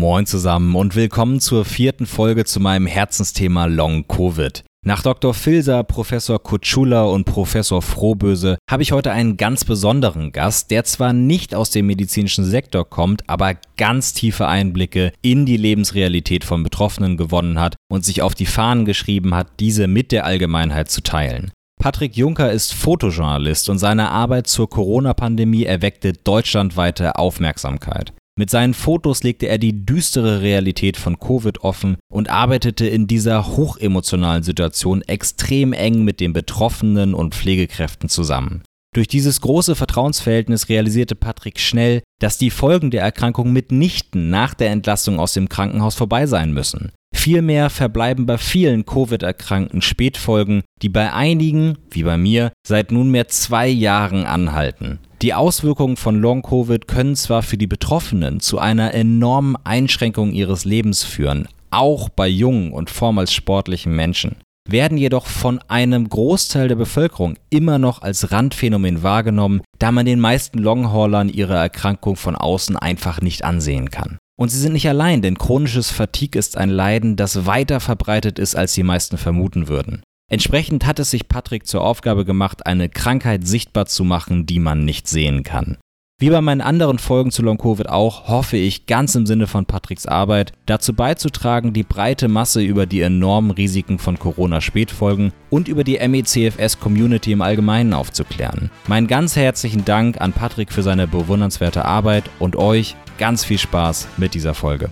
Moin zusammen und willkommen zur vierten Folge zu meinem Herzensthema Long Covid. Nach Dr. Filser, Professor Kutschula und Professor Frohböse habe ich heute einen ganz besonderen Gast, der zwar nicht aus dem medizinischen Sektor kommt, aber ganz tiefe Einblicke in die Lebensrealität von Betroffenen gewonnen hat und sich auf die Fahnen geschrieben hat, diese mit der Allgemeinheit zu teilen. Patrick Juncker ist Fotojournalist und seine Arbeit zur Corona-Pandemie erweckte deutschlandweite Aufmerksamkeit. Mit seinen Fotos legte er die düstere Realität von Covid offen und arbeitete in dieser hochemotionalen Situation extrem eng mit den Betroffenen und Pflegekräften zusammen. Durch dieses große Vertrauensverhältnis realisierte Patrick schnell, dass die Folgen der Erkrankung mitnichten nach der Entlassung aus dem Krankenhaus vorbei sein müssen. Vielmehr verbleiben bei vielen Covid-Erkrankten Spätfolgen, die bei einigen, wie bei mir, seit nunmehr zwei Jahren anhalten. Die Auswirkungen von Long-Covid können zwar für die Betroffenen zu einer enormen Einschränkung ihres Lebens führen, auch bei jungen und vormals sportlichen Menschen, werden jedoch von einem Großteil der Bevölkerung immer noch als Randphänomen wahrgenommen, da man den meisten Longhaulern ihre Erkrankung von außen einfach nicht ansehen kann. Und sie sind nicht allein, denn chronisches Fatigue ist ein Leiden, das weiter verbreitet ist, als die meisten vermuten würden. Entsprechend hat es sich Patrick zur Aufgabe gemacht, eine Krankheit sichtbar zu machen, die man nicht sehen kann. Wie bei meinen anderen Folgen zu Long Covid auch, hoffe ich ganz im Sinne von Patricks Arbeit dazu beizutragen, die breite Masse über die enormen Risiken von Corona-Spätfolgen und über die MECFS-Community im Allgemeinen aufzuklären. Meinen ganz herzlichen Dank an Patrick für seine bewundernswerte Arbeit und euch ganz viel Spaß mit dieser Folge.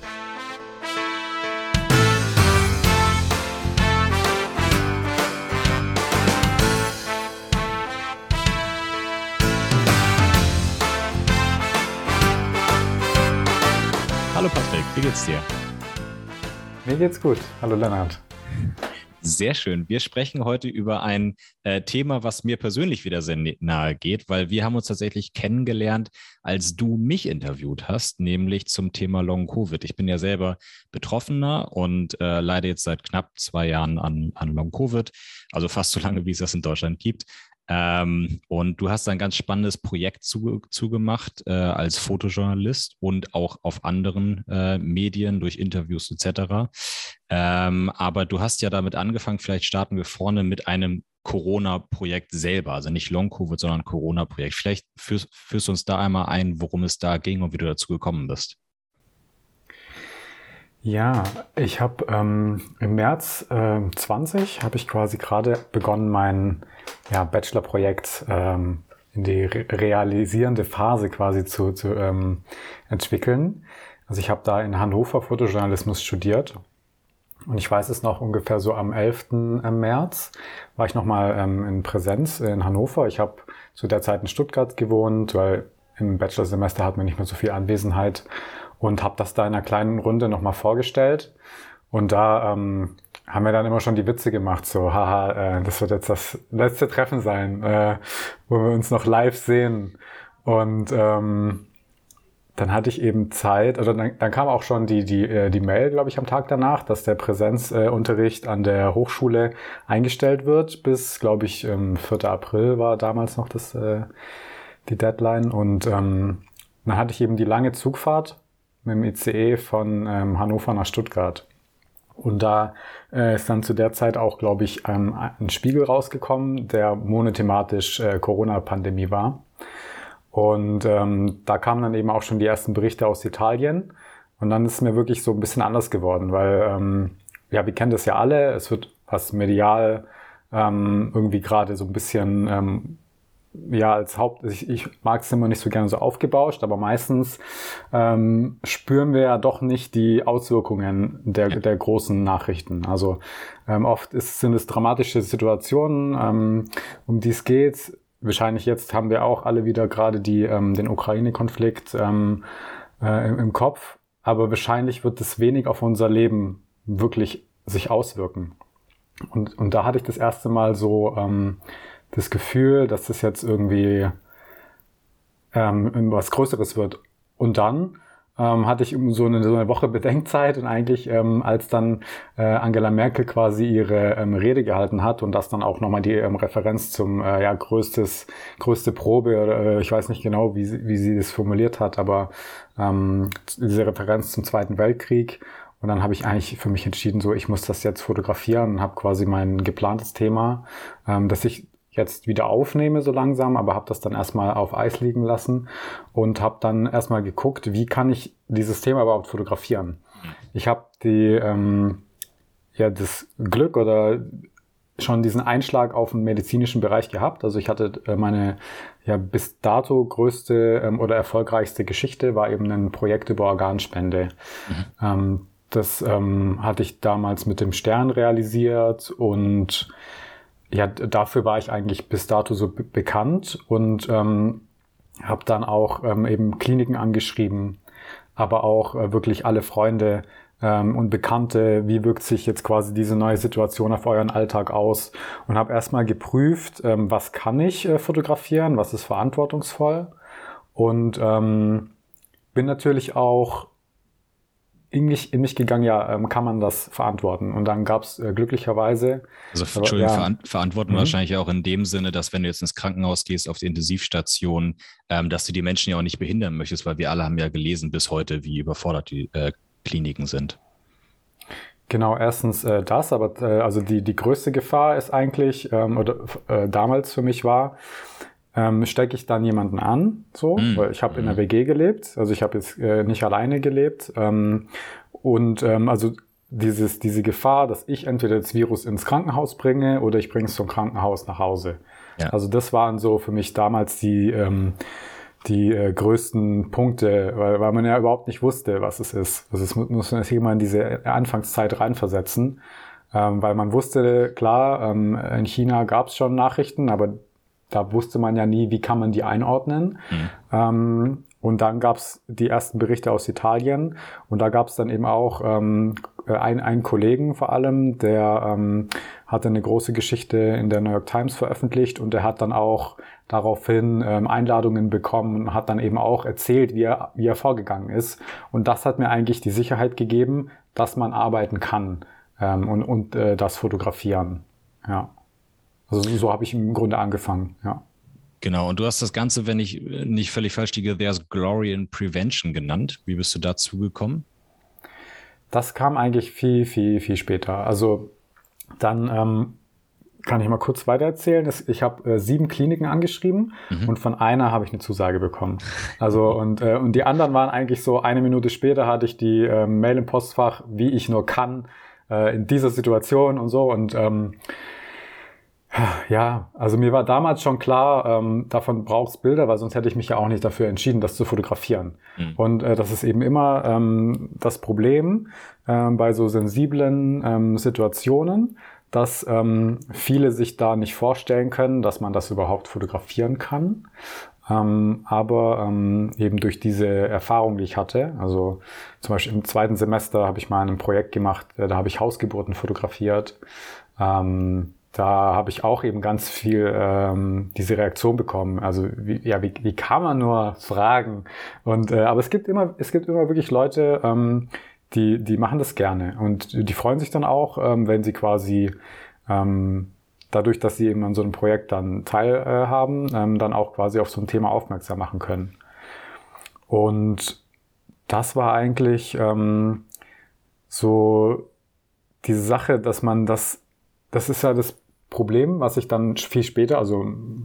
Wie geht's dir? Mir geht's gut. Hallo Lennart. Sehr schön. Wir sprechen heute über ein äh, Thema, was mir persönlich wieder sehr nahe geht, weil wir haben uns tatsächlich kennengelernt, als du mich interviewt hast, nämlich zum Thema Long Covid. Ich bin ja selber Betroffener und äh, leide jetzt seit knapp zwei Jahren an, an Long Covid, also fast so lange, wie es das in Deutschland gibt. Ähm, und du hast ein ganz spannendes Projekt zu, zugemacht äh, als Fotojournalist und auch auf anderen äh, Medien durch Interviews etc. Ähm, aber du hast ja damit angefangen, vielleicht starten wir vorne mit einem Corona-Projekt selber, also nicht Long-Covid, sondern Corona-Projekt. Vielleicht führst, führst du uns da einmal ein, worum es da ging und wie du dazu gekommen bist. Ja, ich habe ähm, im März äh, 20 habe ich quasi gerade begonnen, mein ja, Bachelorprojekt ähm, in die re realisierende Phase quasi zu, zu ähm, entwickeln. Also ich habe da in Hannover Fotojournalismus studiert und ich weiß es noch ungefähr so am 11. Äh, März war ich nochmal ähm, in Präsenz in Hannover. Ich habe zu der Zeit in Stuttgart gewohnt, weil im Bachelorsemester hat man nicht mehr so viel Anwesenheit und habe das da in einer kleinen Runde nochmal vorgestellt. Und da ähm, haben wir dann immer schon die Witze gemacht, so, haha, äh, das wird jetzt das letzte Treffen sein, äh, wo wir uns noch live sehen. Und ähm, dann hatte ich eben Zeit, also dann, dann kam auch schon die, die, äh, die Mail, glaube ich, am Tag danach, dass der Präsenzunterricht äh, an der Hochschule eingestellt wird, bis, glaube ich, ähm, 4. April war damals noch das, äh, die Deadline. Und ähm, dann hatte ich eben die lange Zugfahrt mit dem ICE von ähm, Hannover nach Stuttgart. Und da äh, ist dann zu der Zeit auch, glaube ich, ähm, ein Spiegel rausgekommen, der monothematisch äh, Corona-Pandemie war. Und ähm, da kamen dann eben auch schon die ersten Berichte aus Italien. Und dann ist es mir wirklich so ein bisschen anders geworden, weil ähm, ja, wir kennen das ja alle. Es wird was medial ähm, irgendwie gerade so ein bisschen ähm, ja, als Haupt, ich, ich mag es immer nicht so gerne so aufgebauscht, aber meistens ähm, spüren wir ja doch nicht die Auswirkungen der, der großen Nachrichten. Also ähm, oft ist, sind es dramatische Situationen, ähm, um die es geht. Wahrscheinlich jetzt haben wir auch alle wieder gerade die, ähm, den Ukraine-Konflikt ähm, äh, im, im Kopf, aber wahrscheinlich wird es wenig auf unser Leben wirklich sich auswirken. Und, und da hatte ich das erste Mal so ähm, das Gefühl, dass das jetzt irgendwie ähm, was Größeres wird. Und dann ähm, hatte ich so eine, so eine Woche Bedenkzeit und eigentlich, ähm, als dann äh, Angela Merkel quasi ihre ähm, Rede gehalten hat und das dann auch nochmal die ähm, Referenz zum äh, ja, größtes, größte Probe, äh, ich weiß nicht genau, wie sie, wie sie das formuliert hat, aber ähm, diese Referenz zum Zweiten Weltkrieg. Und dann habe ich eigentlich für mich entschieden, so ich muss das jetzt fotografieren und habe quasi mein geplantes Thema, ähm, das ich jetzt wieder aufnehme so langsam, aber habe das dann erstmal auf Eis liegen lassen und habe dann erstmal geguckt, wie kann ich dieses Thema überhaupt fotografieren. Ich habe die ähm, ja das Glück oder schon diesen Einschlag auf den medizinischen Bereich gehabt. Also ich hatte äh, meine ja bis dato größte ähm, oder erfolgreichste Geschichte war eben ein Projekt über Organspende. Mhm. Ähm, das ähm, hatte ich damals mit dem Stern realisiert und ja, dafür war ich eigentlich bis dato so bekannt und ähm, habe dann auch ähm, eben Kliniken angeschrieben, aber auch äh, wirklich alle Freunde ähm, und Bekannte, wie wirkt sich jetzt quasi diese neue Situation auf euren Alltag aus? Und habe erstmal geprüft, ähm, was kann ich äh, fotografieren, was ist verantwortungsvoll? Und ähm, bin natürlich auch in mich, in mich gegangen, ja, ähm, kann man das verantworten? Und dann gab es äh, glücklicherweise. Also, Entschuldigung, ja. verantworten mhm. wahrscheinlich auch in dem Sinne, dass wenn du jetzt ins Krankenhaus gehst, auf die Intensivstation, ähm, dass du die Menschen ja auch nicht behindern möchtest, weil wir alle haben ja gelesen bis heute, wie überfordert die äh, Kliniken sind. Genau, erstens äh, das, aber äh, also die, die größte Gefahr ist eigentlich, ähm, oder äh, damals für mich war, ähm, stecke ich dann jemanden an, so, mhm. weil ich habe in der hm. WG gelebt, also ich habe jetzt äh, nicht alleine gelebt ähm, und ähm, also dieses, diese Gefahr, dass ich entweder das Virus ins Krankenhaus bringe oder ich bringe es zum Krankenhaus nach Hause. Ja. Also das waren so für mich damals die ähm, die äh, größten Punkte, weil, weil man ja überhaupt nicht wusste, was es ist. Also es muss man sich immer in diese Anfangszeit reinversetzen, ähm, weil man wusste, klar, ähm, in China gab es schon Nachrichten, aber da wusste man ja nie, wie kann man die einordnen. Mhm. Ähm, und dann gab es die ersten Berichte aus Italien und da gab es dann eben auch ähm, ein, einen Kollegen vor allem, der ähm, hatte eine große Geschichte in der New York Times veröffentlicht und der hat dann auch daraufhin ähm, Einladungen bekommen und hat dann eben auch erzählt, wie er, wie er vorgegangen ist. Und das hat mir eigentlich die Sicherheit gegeben, dass man arbeiten kann ähm, und, und äh, das fotografieren. Ja. Also so habe ich im Grunde angefangen, ja. Genau, und du hast das Ganze, wenn ich nicht völlig falsch liege, There's Glory in Prevention genannt. Wie bist du dazu gekommen? Das kam eigentlich viel, viel, viel später. Also dann ähm, kann ich mal kurz weitererzählen. Ich habe äh, sieben Kliniken angeschrieben mhm. und von einer habe ich eine Zusage bekommen. Also und, äh, und die anderen waren eigentlich so, eine Minute später hatte ich die äh, Mail im Postfach, wie ich nur kann, äh, in dieser Situation und so. Und ähm, ja, also mir war damals schon klar, ähm, davon brauchst Bilder, weil sonst hätte ich mich ja auch nicht dafür entschieden, das zu fotografieren. Mhm. Und äh, das ist eben immer ähm, das Problem ähm, bei so sensiblen ähm, Situationen, dass ähm, viele sich da nicht vorstellen können, dass man das überhaupt fotografieren kann. Ähm, aber ähm, eben durch diese Erfahrung, die ich hatte, also zum Beispiel im zweiten Semester habe ich mal ein Projekt gemacht, äh, da habe ich Hausgeburten fotografiert. Ähm, da habe ich auch eben ganz viel ähm, diese Reaktion bekommen. Also wie, ja, wie, wie kann man nur fragen? Und äh, aber es gibt immer, es gibt immer wirklich Leute, ähm, die, die machen das gerne und die freuen sich dann auch, ähm, wenn sie quasi ähm, dadurch, dass sie eben an so einem Projekt dann teilhaben, äh, ähm, dann auch quasi auf so ein Thema aufmerksam machen können. Und das war eigentlich ähm, so diese Sache, dass man das das ist ja das Problem, was ich dann viel später, also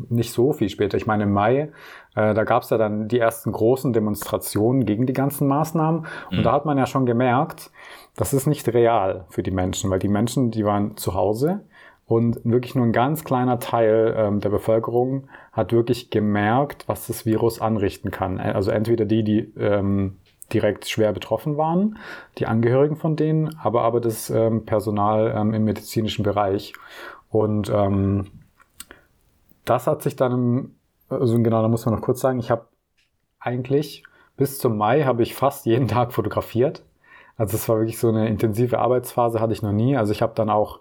nicht so viel später, ich meine im Mai, äh, da gab es ja dann die ersten großen Demonstrationen gegen die ganzen Maßnahmen. Und mhm. da hat man ja schon gemerkt, das ist nicht real für die Menschen, weil die Menschen, die waren zu Hause und wirklich nur ein ganz kleiner Teil ähm, der Bevölkerung hat wirklich gemerkt, was das Virus anrichten kann. Also entweder die, die ähm, direkt schwer betroffen waren, die Angehörigen von denen, aber aber das ähm, Personal ähm, im medizinischen Bereich. Und ähm, das hat sich dann, also genau, da muss man noch kurz sagen, ich habe eigentlich bis zum Mai habe ich fast jeden Tag fotografiert. Also es war wirklich so eine intensive Arbeitsphase, hatte ich noch nie. Also ich habe dann auch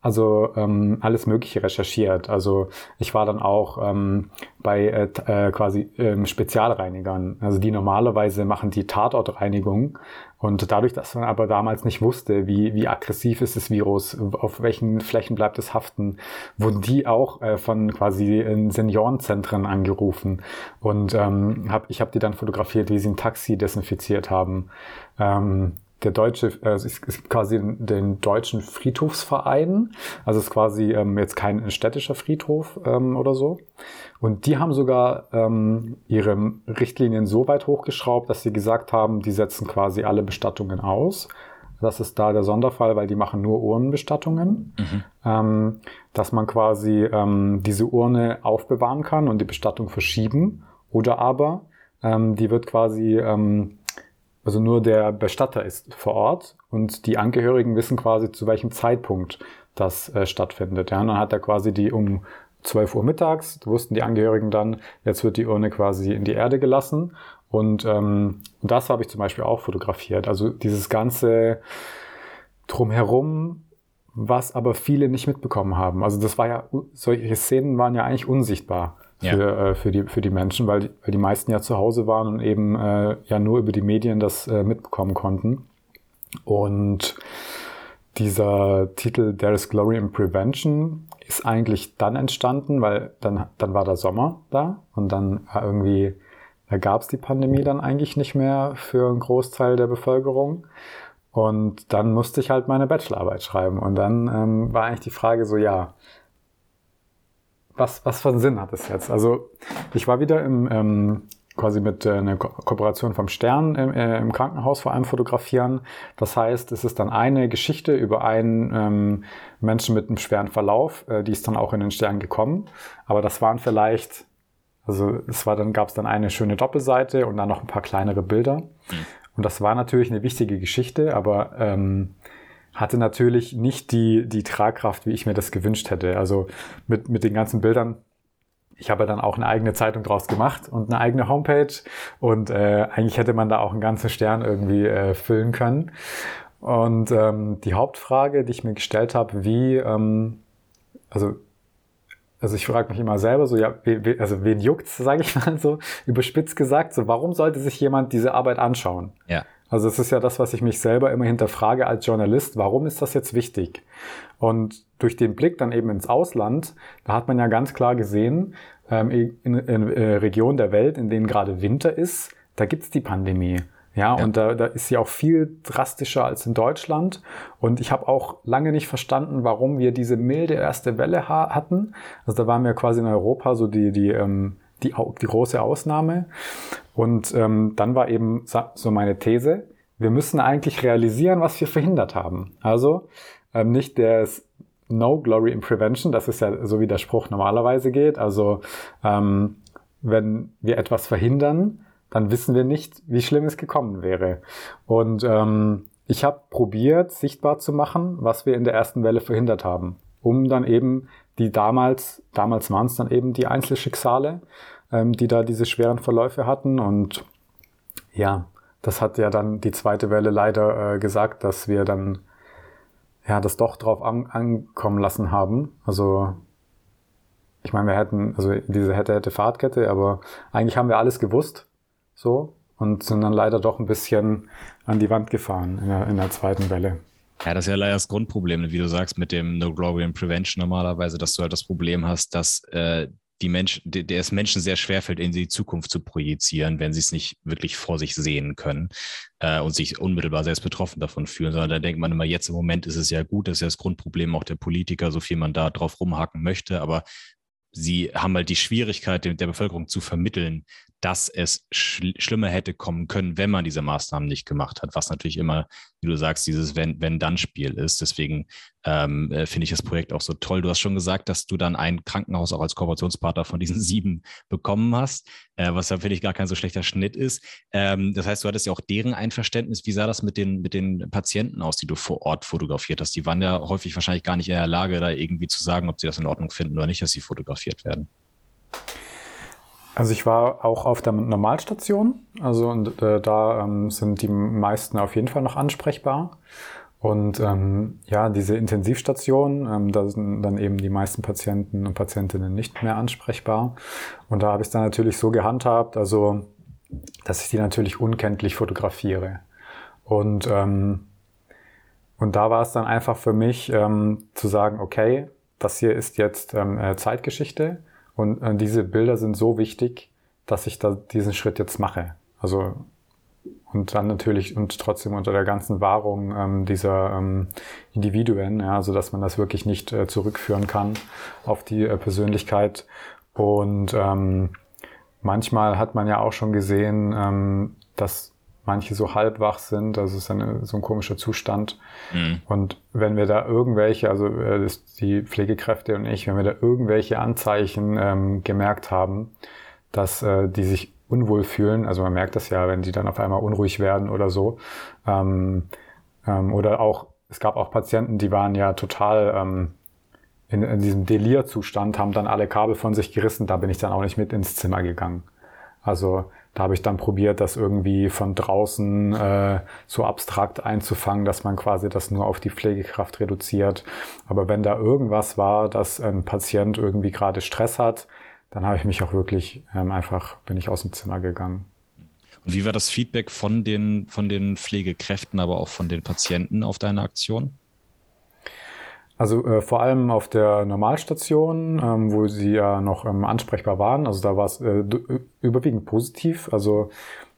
also ähm, alles Mögliche recherchiert. Also ich war dann auch ähm, bei äh, äh, quasi ähm, Spezialreinigern, also die normalerweise machen die Tatortreinigung. Und dadurch, dass man aber damals nicht wusste, wie, wie aggressiv ist das Virus, auf welchen Flächen bleibt es haften, wurden die auch äh, von quasi in Seniorenzentren angerufen. Und ähm, hab, ich habe die dann fotografiert, wie sie ein Taxi desinfiziert haben. Ähm, der deutsche, äh, es ist quasi den deutschen Friedhofsverein. Also es ist quasi ähm, jetzt kein städtischer Friedhof ähm, oder so. Und die haben sogar ähm, ihre Richtlinien so weit hochgeschraubt, dass sie gesagt haben, die setzen quasi alle Bestattungen aus. Das ist da der Sonderfall, weil die machen nur Urnenbestattungen. Mhm. Ähm, dass man quasi ähm, diese Urne aufbewahren kann und die Bestattung verschieben. Oder aber ähm, die wird quasi ähm, also nur der Bestatter ist vor Ort und die Angehörigen wissen quasi, zu welchem Zeitpunkt das äh, stattfindet. Ja, und dann hat er quasi die um 12 Uhr mittags, wussten die Angehörigen dann, jetzt wird die Urne quasi in die Erde gelassen. Und ähm, das habe ich zum Beispiel auch fotografiert. Also dieses ganze drumherum, was aber viele nicht mitbekommen haben. Also das war ja, solche Szenen waren ja eigentlich unsichtbar für, äh, für, die, für die Menschen, weil die, weil die meisten ja zu Hause waren und eben äh, ja nur über die Medien das äh, mitbekommen konnten. Und dieser Titel There is Glory in Prevention ist eigentlich dann entstanden, weil dann, dann war der Sommer da und dann war irgendwie, da gab es die Pandemie dann eigentlich nicht mehr für einen Großteil der Bevölkerung. Und dann musste ich halt meine Bachelorarbeit schreiben. Und dann ähm, war eigentlich die Frage so, ja, was, was für einen Sinn hat das jetzt? Also ich war wieder im, ähm, quasi mit äh, einer Ko Kooperation vom Stern im, äh, im, Krankenhaus vor allem fotografieren. Das heißt, es ist dann eine Geschichte über einen ähm, Menschen mit einem schweren Verlauf, äh, die ist dann auch in den Stern gekommen. Aber das waren vielleicht, also es war dann, gab es dann eine schöne Doppelseite und dann noch ein paar kleinere Bilder. Mhm. Und das war natürlich eine wichtige Geschichte, aber ähm, hatte natürlich nicht die, die Tragkraft, wie ich mir das gewünscht hätte. Also mit, mit den ganzen Bildern. Ich habe dann auch eine eigene Zeitung draus gemacht und eine eigene Homepage. Und äh, eigentlich hätte man da auch einen ganzen Stern irgendwie äh, füllen können. Und ähm, die Hauptfrage, die ich mir gestellt habe, wie, ähm, also also ich frage mich immer selber so, ja, we, also wen juckt's, sage ich mal so, überspitzt gesagt, so warum sollte sich jemand diese Arbeit anschauen? Ja. Also es ist ja das, was ich mich selber immer hinterfrage als Journalist. Warum ist das jetzt wichtig? Und durch den Blick dann eben ins Ausland, da hat man ja ganz klar gesehen, ähm, in, in, in äh, Regionen der Welt, in denen gerade Winter ist, da gibt's die Pandemie. Ja, ja, und da, da ist sie auch viel drastischer als in Deutschland. Und ich habe auch lange nicht verstanden, warum wir diese milde erste Welle ha hatten. Also da waren wir quasi in Europa so die, die ähm, die, die große Ausnahme. Und ähm, dann war eben so meine These, wir müssen eigentlich realisieren, was wir verhindert haben. Also ähm, nicht der No Glory in Prevention, das ist ja so wie der Spruch normalerweise geht. Also ähm, wenn wir etwas verhindern, dann wissen wir nicht, wie schlimm es gekommen wäre. Und ähm, ich habe probiert, sichtbar zu machen, was wir in der ersten Welle verhindert haben, um dann eben die damals, damals waren es dann eben die Einzelschicksale, ähm, die da diese schweren Verläufe hatten. Und ja, das hat ja dann die zweite Welle leider äh, gesagt, dass wir dann ja das doch drauf an, ankommen lassen haben. Also ich meine, wir hätten, also diese hätte, hätte Fahrtkette, aber eigentlich haben wir alles gewusst, so, und sind dann leider doch ein bisschen an die Wand gefahren in der, in der zweiten Welle. Ja, das ist ja leider das Grundproblem, wie du sagst, mit dem No Glory and Prevention normalerweise, dass du halt das Problem hast, dass äh, die Menschen, der es Menschen sehr schwerfällt, in die Zukunft zu projizieren, wenn sie es nicht wirklich vor sich sehen können äh, und sich unmittelbar selbst betroffen davon fühlen, sondern da denkt man immer, jetzt im Moment ist es ja gut, das ist ja das Grundproblem auch der Politiker, so viel man da drauf rumhaken möchte, aber sie haben halt die Schwierigkeit, der Bevölkerung zu vermitteln, dass es schl schlimmer hätte kommen können, wenn man diese Maßnahmen nicht gemacht hat, was natürlich immer, wie du sagst, dieses Wenn-Dann-Spiel ist. Deswegen ähm, äh, finde ich das Projekt auch so toll. Du hast schon gesagt, dass du dann ein Krankenhaus auch als Kooperationspartner von diesen sieben bekommen hast, äh, was ja, finde ich, gar kein so schlechter Schnitt ist. Ähm, das heißt, du hattest ja auch deren Einverständnis. Wie sah das mit den, mit den Patienten aus, die du vor Ort fotografiert hast? Die waren ja häufig wahrscheinlich gar nicht in der Lage, da irgendwie zu sagen, ob sie das in Ordnung finden oder nicht, dass sie fotografiert werden. Also ich war auch auf der Normalstation, also und, äh, da ähm, sind die meisten auf jeden Fall noch ansprechbar. Und ähm, ja, diese Intensivstation, ähm, da sind dann eben die meisten Patienten und Patientinnen nicht mehr ansprechbar. Und da habe ich es dann natürlich so gehandhabt, also dass ich die natürlich unkenntlich fotografiere. Und, ähm, und da war es dann einfach für mich ähm, zu sagen, okay, das hier ist jetzt ähm, äh, Zeitgeschichte und äh, diese Bilder sind so wichtig, dass ich da diesen Schritt jetzt mache. Also und dann natürlich und trotzdem unter der ganzen Wahrung ähm, dieser ähm, Individuen, ja, also dass man das wirklich nicht äh, zurückführen kann auf die äh, Persönlichkeit. Und ähm, manchmal hat man ja auch schon gesehen, ähm, dass manche so halbwach sind, also es ist eine, so ein komischer Zustand. Mhm. Und wenn wir da irgendwelche, also äh, die Pflegekräfte und ich, wenn wir da irgendwelche Anzeichen ähm, gemerkt haben, dass äh, die sich unwohl fühlen. Also man merkt das ja, wenn die dann auf einmal unruhig werden oder so. Ähm, ähm, oder auch, es gab auch Patienten, die waren ja total ähm, in, in diesem Delirzustand, haben dann alle Kabel von sich gerissen. Da bin ich dann auch nicht mit ins Zimmer gegangen. Also da habe ich dann probiert, das irgendwie von draußen äh, so abstrakt einzufangen, dass man quasi das nur auf die Pflegekraft reduziert. Aber wenn da irgendwas war, dass ein Patient irgendwie gerade Stress hat, dann habe ich mich auch wirklich ähm, einfach, bin ich aus dem Zimmer gegangen. Und wie war das Feedback von den, von den Pflegekräften, aber auch von den Patienten auf deine Aktion? Also äh, vor allem auf der Normalstation, ähm, wo sie ja noch ähm, ansprechbar waren. Also da war es äh, überwiegend positiv. Also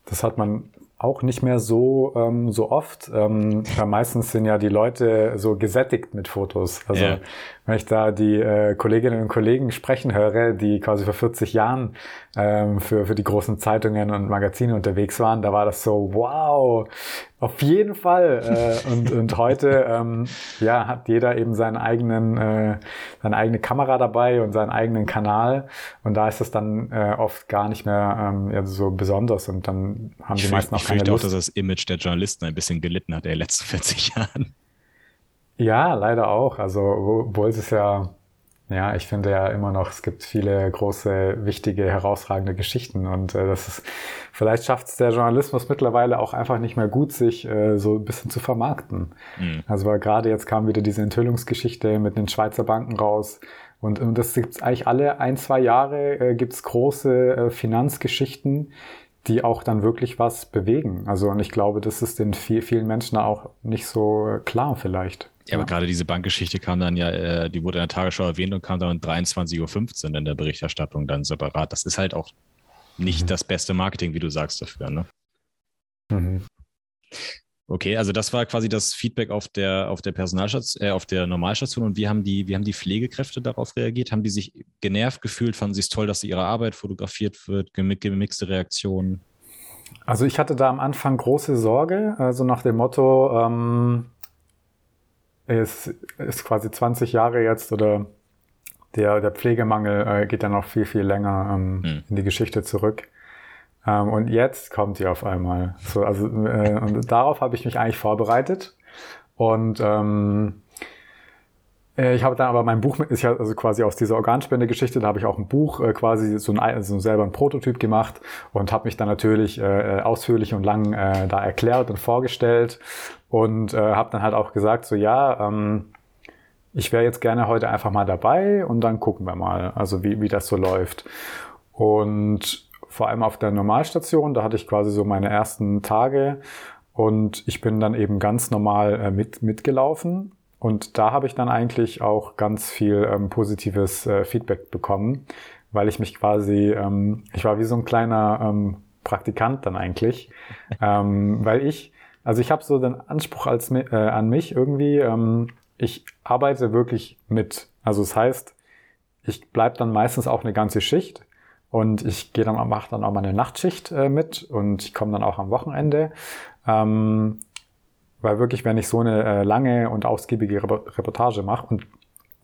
das hat man auch nicht mehr so, ähm, so oft. Ähm, meistens sind ja die Leute so gesättigt mit Fotos. Also yeah. wenn ich da die äh, Kolleginnen und Kollegen sprechen höre, die quasi vor 40 Jahren ähm, für, für die großen Zeitungen und Magazine unterwegs waren, da war das so, wow, auf jeden Fall. Äh, und, und heute ähm, ja, hat jeder eben seinen eigenen, äh, seine eigene Kamera dabei und seinen eigenen Kanal. Und da ist es dann äh, oft gar nicht mehr ähm, ja, so besonders. Und dann haben ich die meisten auch keine Lust. Ich auch, dass das Image der Journalisten ein bisschen gelitten hat in den letzten 40 Jahren. Ja, leider auch. Also, obwohl es ja ja, ich finde ja immer noch, es gibt viele große, wichtige, herausragende Geschichten und äh, das ist, vielleicht schafft es der Journalismus mittlerweile auch einfach nicht mehr gut, sich äh, so ein bisschen zu vermarkten. Mhm. Also weil gerade jetzt kam wieder diese Enthüllungsgeschichte mit den Schweizer Banken raus und, und das gibt's eigentlich alle ein, zwei Jahre äh, gibt's große äh, Finanzgeschichten, die auch dann wirklich was bewegen. Also und ich glaube, das ist den viel, vielen Menschen auch nicht so klar vielleicht. Ja, aber gerade diese Bankgeschichte kam dann ja, äh, die wurde in der Tagesschau erwähnt und kam dann um 23.15 Uhr in der Berichterstattung dann separat. Das ist halt auch nicht mhm. das beste Marketing, wie du sagst, dafür, ne? Mhm. Okay, also das war quasi das Feedback auf der, auf der Personalstation, äh, auf der Normalstation. Und wie haben die, wie haben die Pflegekräfte darauf reagiert? Haben die sich genervt gefühlt? Fanden sie es toll, dass ihre Arbeit fotografiert wird? Gemixte Reaktionen? Also ich hatte da am Anfang große Sorge, also nach dem Motto, ähm, es ist quasi 20 Jahre jetzt oder der, der Pflegemangel äh, geht dann noch viel, viel länger ähm, mhm. in die Geschichte zurück. Ähm, und jetzt kommt sie auf einmal. So, also, äh, und darauf habe ich mich eigentlich vorbereitet. Und ähm, äh, ich habe dann aber mein Buch mit, ich also quasi aus dieser Organspende-Geschichte, da habe ich auch ein Buch äh, quasi so, ein, so selber ein Prototyp gemacht und habe mich dann natürlich äh, ausführlich und lang äh, da erklärt und vorgestellt und äh, habe dann halt auch gesagt, so ja, ähm, ich wäre jetzt gerne heute einfach mal dabei und dann gucken wir mal, also wie, wie das so läuft. Und vor allem auf der Normalstation, da hatte ich quasi so meine ersten Tage und ich bin dann eben ganz normal äh, mit, mitgelaufen und da habe ich dann eigentlich auch ganz viel ähm, positives äh, Feedback bekommen, weil ich mich quasi, ähm, ich war wie so ein kleiner ähm, Praktikant dann eigentlich, ähm, weil ich, also ich habe so den Anspruch als, äh, an mich irgendwie, ähm, ich arbeite wirklich mit. Also das heißt, ich bleib dann meistens auch eine ganze Schicht und ich gehe dann, mache dann auch mal eine Nachtschicht äh, mit und ich komme dann auch am Wochenende. Ähm, weil wirklich, wenn ich so eine äh, lange und ausgiebige Reportage mache und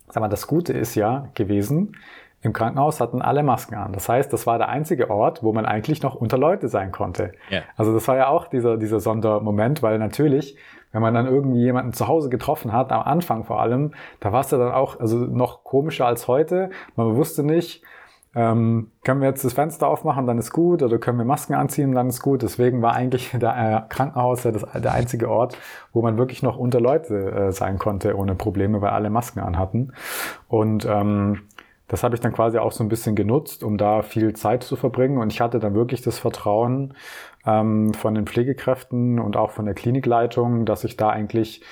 sag mal, das Gute ist ja gewesen, im Krankenhaus hatten alle Masken an. Das heißt, das war der einzige Ort, wo man eigentlich noch unter Leute sein konnte. Yeah. Also das war ja auch dieser, dieser Sondermoment, weil natürlich, wenn man dann irgendwie jemanden zu Hause getroffen hat, am Anfang vor allem, da war es ja dann auch also noch komischer als heute. Man wusste nicht, ähm, können wir jetzt das Fenster aufmachen, dann ist gut, oder können wir Masken anziehen, dann ist gut. Deswegen war eigentlich der äh, Krankenhaus ja das, der einzige Ort, wo man wirklich noch unter Leute äh, sein konnte ohne Probleme, weil alle Masken anhatten. Und ähm, das habe ich dann quasi auch so ein bisschen genutzt, um da viel Zeit zu verbringen. Und ich hatte dann wirklich das Vertrauen ähm, von den Pflegekräften und auch von der Klinikleitung, dass ich da eigentlich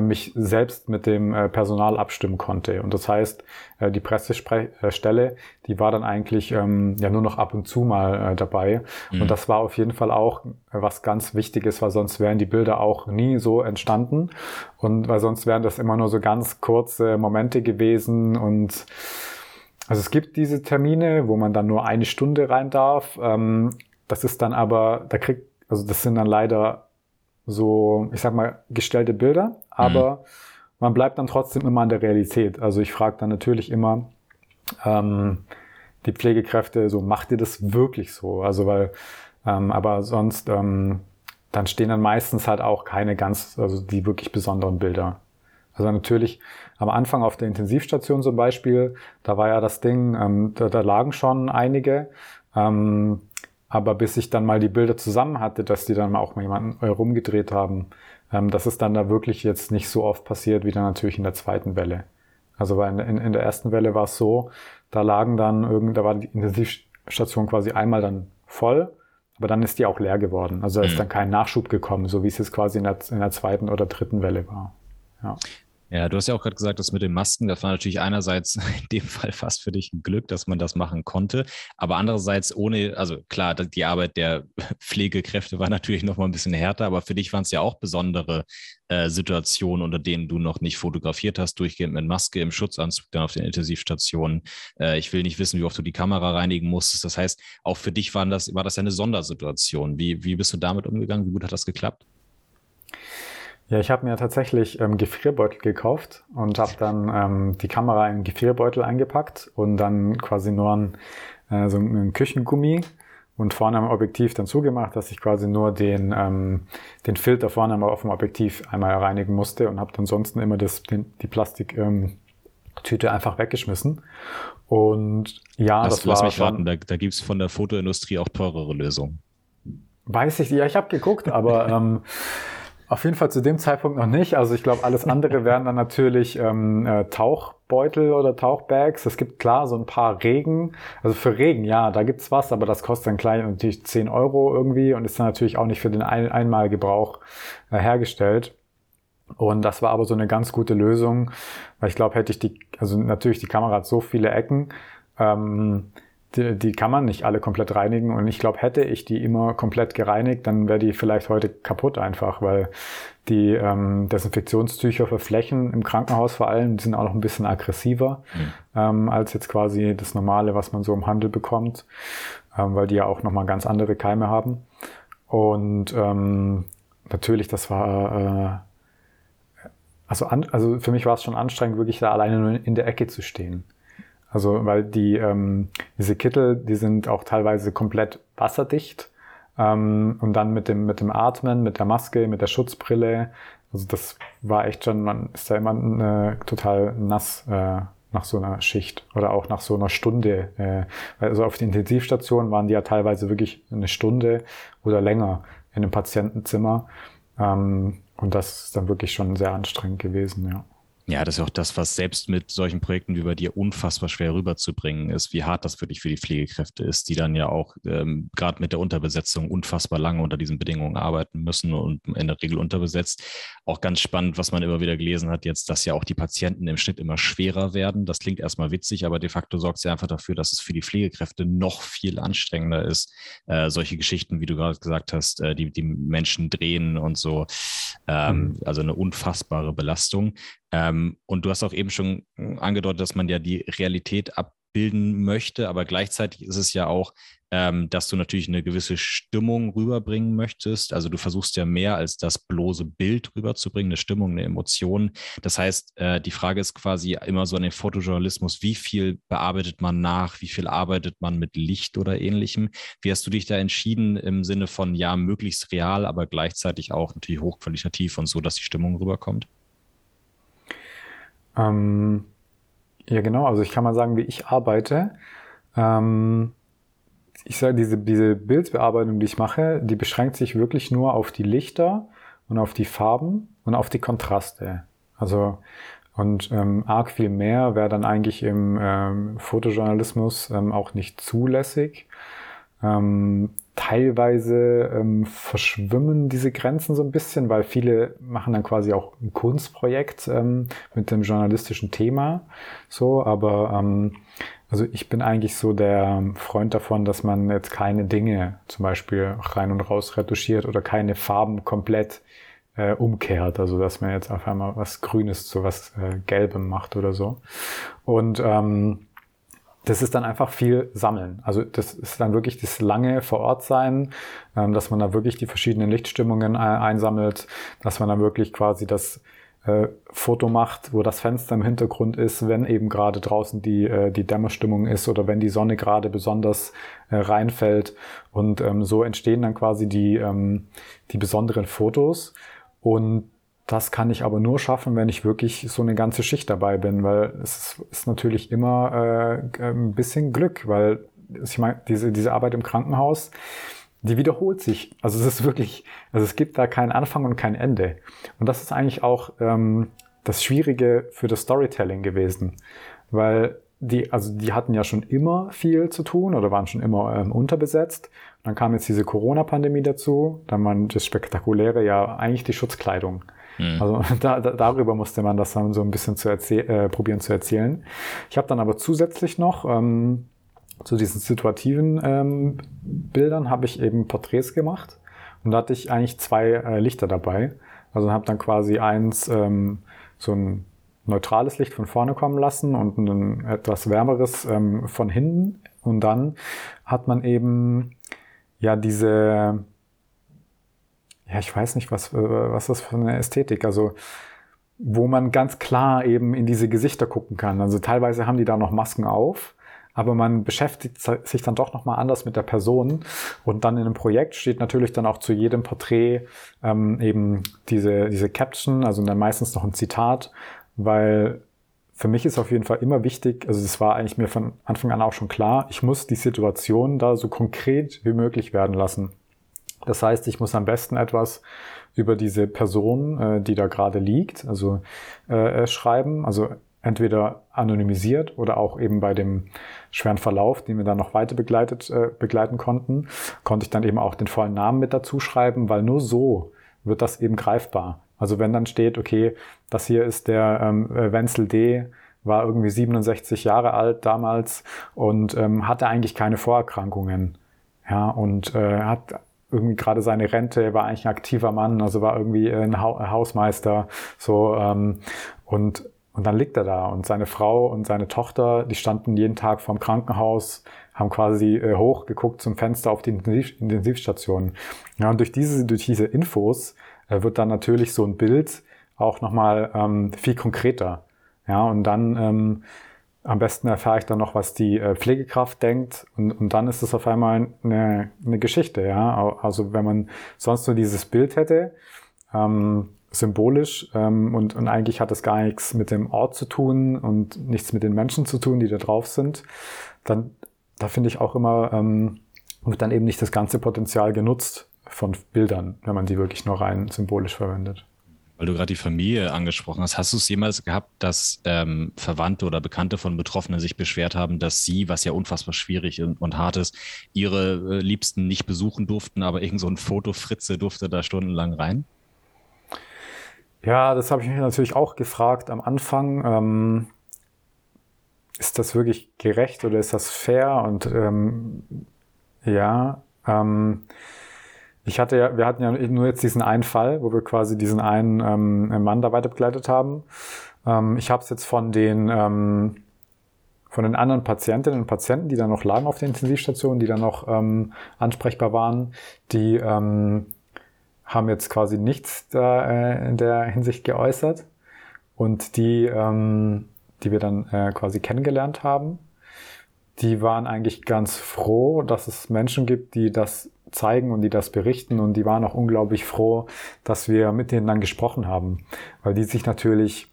mich selbst mit dem äh, Personal abstimmen konnte. Und das heißt, äh, die Pressestelle, die war dann eigentlich ähm, ja nur noch ab und zu mal dabei. Mhm. Und das war auf jeden Fall auch was ganz Wichtiges, weil sonst wären die Bilder auch nie so entstanden. Und weil sonst wären das immer nur so ganz kurze Momente gewesen. Und also es gibt diese Termine, wo man dann nur eine Stunde rein darf. Ähm, das ist dann aber, da kriegt, also das sind dann leider so, ich sag mal, gestellte Bilder, aber mhm. man bleibt dann trotzdem immer an der Realität. Also ich frage dann natürlich immer ähm, die Pflegekräfte, so macht ihr das wirklich so? Also weil, ähm, aber sonst, ähm, dann stehen dann meistens halt auch keine ganz, also die wirklich besonderen Bilder. Also natürlich am Anfang auf der Intensivstation zum Beispiel, da war ja das Ding, ähm, da, da lagen schon einige. Ähm, aber bis ich dann mal die Bilder zusammen hatte, dass die dann auch mal jemanden rumgedreht haben, ähm, das ist dann da wirklich jetzt nicht so oft passiert wie dann natürlich in der zweiten Welle. Also weil in, in, in der ersten Welle war es so, da lagen dann irgend, da war die Intensivstation quasi einmal dann voll, aber dann ist die auch leer geworden. Also da ist mhm. dann kein Nachschub gekommen, so wie es jetzt quasi in der, in der zweiten oder dritten Welle war. Ja. Ja, du hast ja auch gerade gesagt, das mit den Masken, das war natürlich einerseits in dem Fall fast für dich ein Glück, dass man das machen konnte, aber andererseits ohne, also klar, die Arbeit der Pflegekräfte war natürlich noch mal ein bisschen härter, aber für dich waren es ja auch besondere äh, Situationen, unter denen du noch nicht fotografiert hast, durchgehend mit Maske im Schutzanzug dann auf den Intensivstationen. Äh, ich will nicht wissen, wie oft du die Kamera reinigen musstest. Das heißt, auch für dich waren das, war das eine Sondersituation. Wie, wie bist du damit umgegangen? Wie gut hat das geklappt? Ja, ich habe mir tatsächlich ähm, Gefrierbeutel gekauft und habe dann ähm, die Kamera in Gefrierbeutel eingepackt und dann quasi nur ein, äh, so ein Küchengummi und vorne am Objektiv dann zugemacht, dass ich quasi nur den, ähm, den Filter vorne auf dem Objektiv einmal reinigen musste und habe ansonsten immer das, den, die Plastiktüte ähm, einfach weggeschmissen. Und ja, das, das lass war mich raten, da, da gibt es von der Fotoindustrie auch teurere Lösungen. Weiß ich, ja, ich habe geguckt, aber ähm, auf jeden Fall zu dem Zeitpunkt noch nicht. Also ich glaube, alles andere wären dann natürlich ähm, äh, Tauchbeutel oder Tauchbags. Es gibt klar so ein paar Regen. Also für Regen, ja, da gibt's was, aber das kostet dann klein natürlich 10 Euro irgendwie und ist dann natürlich auch nicht für den Ein Einmalgebrauch äh, hergestellt. Und das war aber so eine ganz gute Lösung, weil ich glaube, hätte ich die, also natürlich die Kamera hat so viele Ecken. Ähm, die, die kann man nicht alle komplett reinigen. Und ich glaube, hätte ich die immer komplett gereinigt, dann wäre die vielleicht heute kaputt einfach, weil die ähm, Desinfektionstücher für Flächen im Krankenhaus vor allem, die sind auch noch ein bisschen aggressiver mhm. ähm, als jetzt quasi das normale, was man so im Handel bekommt, ähm, weil die ja auch nochmal ganz andere Keime haben. Und ähm, natürlich, das war äh, also, an, also für mich war es schon anstrengend, wirklich da alleine nur in der Ecke zu stehen. Also weil die ähm, diese Kittel, die sind auch teilweise komplett wasserdicht ähm, und dann mit dem mit dem Atmen, mit der Maske, mit der Schutzbrille. Also das war echt schon, man ist da immer äh, total nass äh, nach so einer Schicht oder auch nach so einer Stunde. Äh, also auf den Intensivstationen waren die ja teilweise wirklich eine Stunde oder länger in einem Patientenzimmer. Ähm, und das ist dann wirklich schon sehr anstrengend gewesen, ja. Ja, das ist auch das, was selbst mit solchen Projekten wie bei dir unfassbar schwer rüberzubringen ist, wie hart das wirklich für die Pflegekräfte ist, die dann ja auch ähm, gerade mit der Unterbesetzung unfassbar lange unter diesen Bedingungen arbeiten müssen und in der Regel unterbesetzt. Auch ganz spannend, was man immer wieder gelesen hat, jetzt, dass ja auch die Patienten im Schnitt immer schwerer werden. Das klingt erstmal witzig, aber de facto sorgt es ja einfach dafür, dass es für die Pflegekräfte noch viel anstrengender ist, äh, solche Geschichten, wie du gerade gesagt hast, äh, die, die Menschen drehen und so. Ähm, mhm. Also eine unfassbare Belastung. Ähm, und du hast auch eben schon angedeutet, dass man ja die Realität abbilden möchte, aber gleichzeitig ist es ja auch, ähm, dass du natürlich eine gewisse Stimmung rüberbringen möchtest. Also du versuchst ja mehr als das bloße Bild rüberzubringen, eine Stimmung, eine Emotion. Das heißt, äh, die Frage ist quasi immer so an den Fotojournalismus, wie viel bearbeitet man nach, wie viel arbeitet man mit Licht oder ähnlichem? Wie hast du dich da entschieden im Sinne von, ja, möglichst real, aber gleichzeitig auch natürlich hochqualitativ und so, dass die Stimmung rüberkommt? Ähm, ja, genau. Also ich kann mal sagen, wie ich arbeite. Ähm, ich sage, diese, diese Bildbearbeitung, die ich mache, die beschränkt sich wirklich nur auf die Lichter und auf die Farben und auf die Kontraste. Also und ähm, arg viel mehr wäre dann eigentlich im ähm, Fotojournalismus ähm, auch nicht zulässig. Ähm, teilweise ähm, verschwimmen diese Grenzen so ein bisschen, weil viele machen dann quasi auch ein Kunstprojekt ähm, mit dem journalistischen Thema. So, aber ähm, also ich bin eigentlich so der Freund davon, dass man jetzt keine Dinge zum Beispiel rein und raus retuschiert oder keine Farben komplett äh, umkehrt. Also dass man jetzt auf einmal was Grünes zu was äh, Gelbem macht oder so. Und ähm, das ist dann einfach viel Sammeln. Also das ist dann wirklich das lange vor Ort sein, ähm, dass man da wirklich die verschiedenen Lichtstimmungen einsammelt, dass man dann wirklich quasi das äh, Foto macht, wo das Fenster im Hintergrund ist, wenn eben gerade draußen die, äh, die Dämmerstimmung ist oder wenn die Sonne gerade besonders äh, reinfällt. Und ähm, so entstehen dann quasi die, ähm, die besonderen Fotos. Und das kann ich aber nur schaffen, wenn ich wirklich so eine ganze Schicht dabei bin, weil es ist natürlich immer äh, ein bisschen Glück, weil ich meine, diese, diese Arbeit im Krankenhaus, die wiederholt sich. Also es ist wirklich, also es gibt da keinen Anfang und kein Ende. Und das ist eigentlich auch ähm, das Schwierige für das Storytelling gewesen, weil die, also die hatten ja schon immer viel zu tun oder waren schon immer ähm, unterbesetzt. Dann kam jetzt diese Corona-Pandemie dazu, dann war das Spektakuläre ja eigentlich die Schutzkleidung. Mhm. Also da, da, darüber musste man das dann so ein bisschen zu äh, probieren zu erzählen. Ich habe dann aber zusätzlich noch ähm, zu diesen situativen ähm, Bildern habe ich eben Porträts gemacht und da hatte ich eigentlich zwei äh, Lichter dabei. Also habe dann quasi eins ähm, so ein neutrales Licht von vorne kommen lassen und ein etwas wärmeres ähm, von hinten. Und dann hat man eben ja diese, ja, ich weiß nicht, was, äh, was das für eine Ästhetik, also wo man ganz klar eben in diese Gesichter gucken kann. Also teilweise haben die da noch Masken auf, aber man beschäftigt sich dann doch nochmal anders mit der Person. Und dann in einem Projekt steht natürlich dann auch zu jedem Porträt ähm, eben diese, diese Caption, also dann meistens noch ein Zitat, weil für mich ist auf jeden Fall immer wichtig, also es war eigentlich mir von Anfang an auch schon klar, ich muss die Situation da so konkret wie möglich werden lassen. Das heißt, ich muss am besten etwas über diese Person, äh, die da gerade liegt, also äh, schreiben, also entweder anonymisiert oder auch eben bei dem schweren Verlauf, den wir dann noch weiter begleitet, äh, begleiten konnten, konnte ich dann eben auch den vollen Namen mit dazu schreiben, weil nur so wird das eben greifbar. Also wenn dann steht, okay, das hier ist der ähm, äh, Wenzel D., war irgendwie 67 Jahre alt damals und ähm, hatte eigentlich keine Vorerkrankungen. Ja, und äh, hat irgendwie gerade seine Rente, war eigentlich ein aktiver Mann, also war irgendwie ein ha Hausmeister, so, ähm, und, und dann liegt er da und seine Frau und seine Tochter, die standen jeden Tag vorm Krankenhaus, haben quasi äh, hochgeguckt zum Fenster auf die Intensiv Intensivstation. Ja, und durch diese, durch diese Infos äh, wird dann natürlich so ein Bild auch nochmal ähm, viel konkreter. Ja, und dann ähm, am besten erfahre ich dann noch, was die äh, Pflegekraft denkt und, und dann ist es auf einmal eine, eine Geschichte. Ja, also wenn man sonst nur dieses Bild hätte, ähm, symbolisch ähm, und, und eigentlich hat es gar nichts mit dem Ort zu tun und nichts mit den Menschen zu tun, die da drauf sind, dann da finde ich auch immer ähm, wird dann eben nicht das ganze Potenzial genutzt von Bildern, wenn man die wirklich nur rein symbolisch verwendet. Weil du gerade die Familie angesprochen hast, hast du es jemals gehabt, dass ähm, Verwandte oder Bekannte von Betroffenen sich beschwert haben, dass sie, was ja unfassbar schwierig und, und hart ist, ihre äh, Liebsten nicht besuchen durften, aber irgend so ein Fotofritze durfte da stundenlang rein? Ja, das habe ich mich natürlich auch gefragt am Anfang. Ähm, ist das wirklich gerecht oder ist das fair? Und ähm, ja, ähm, ich hatte ja, wir hatten ja nur jetzt diesen einen Fall, wo wir quasi diesen einen ähm, Mann da weiter begleitet haben. Ähm, ich habe es jetzt von den ähm, von den anderen Patientinnen und Patienten, die dann noch lagen auf der Intensivstation, die dann noch ähm, ansprechbar waren, die ähm, haben jetzt quasi nichts da äh, in der Hinsicht geäußert. Und die, ähm, die wir dann äh, quasi kennengelernt haben, die waren eigentlich ganz froh, dass es Menschen gibt, die das zeigen und die das berichten und die waren auch unglaublich froh, dass wir mit denen dann gesprochen haben, weil die sich natürlich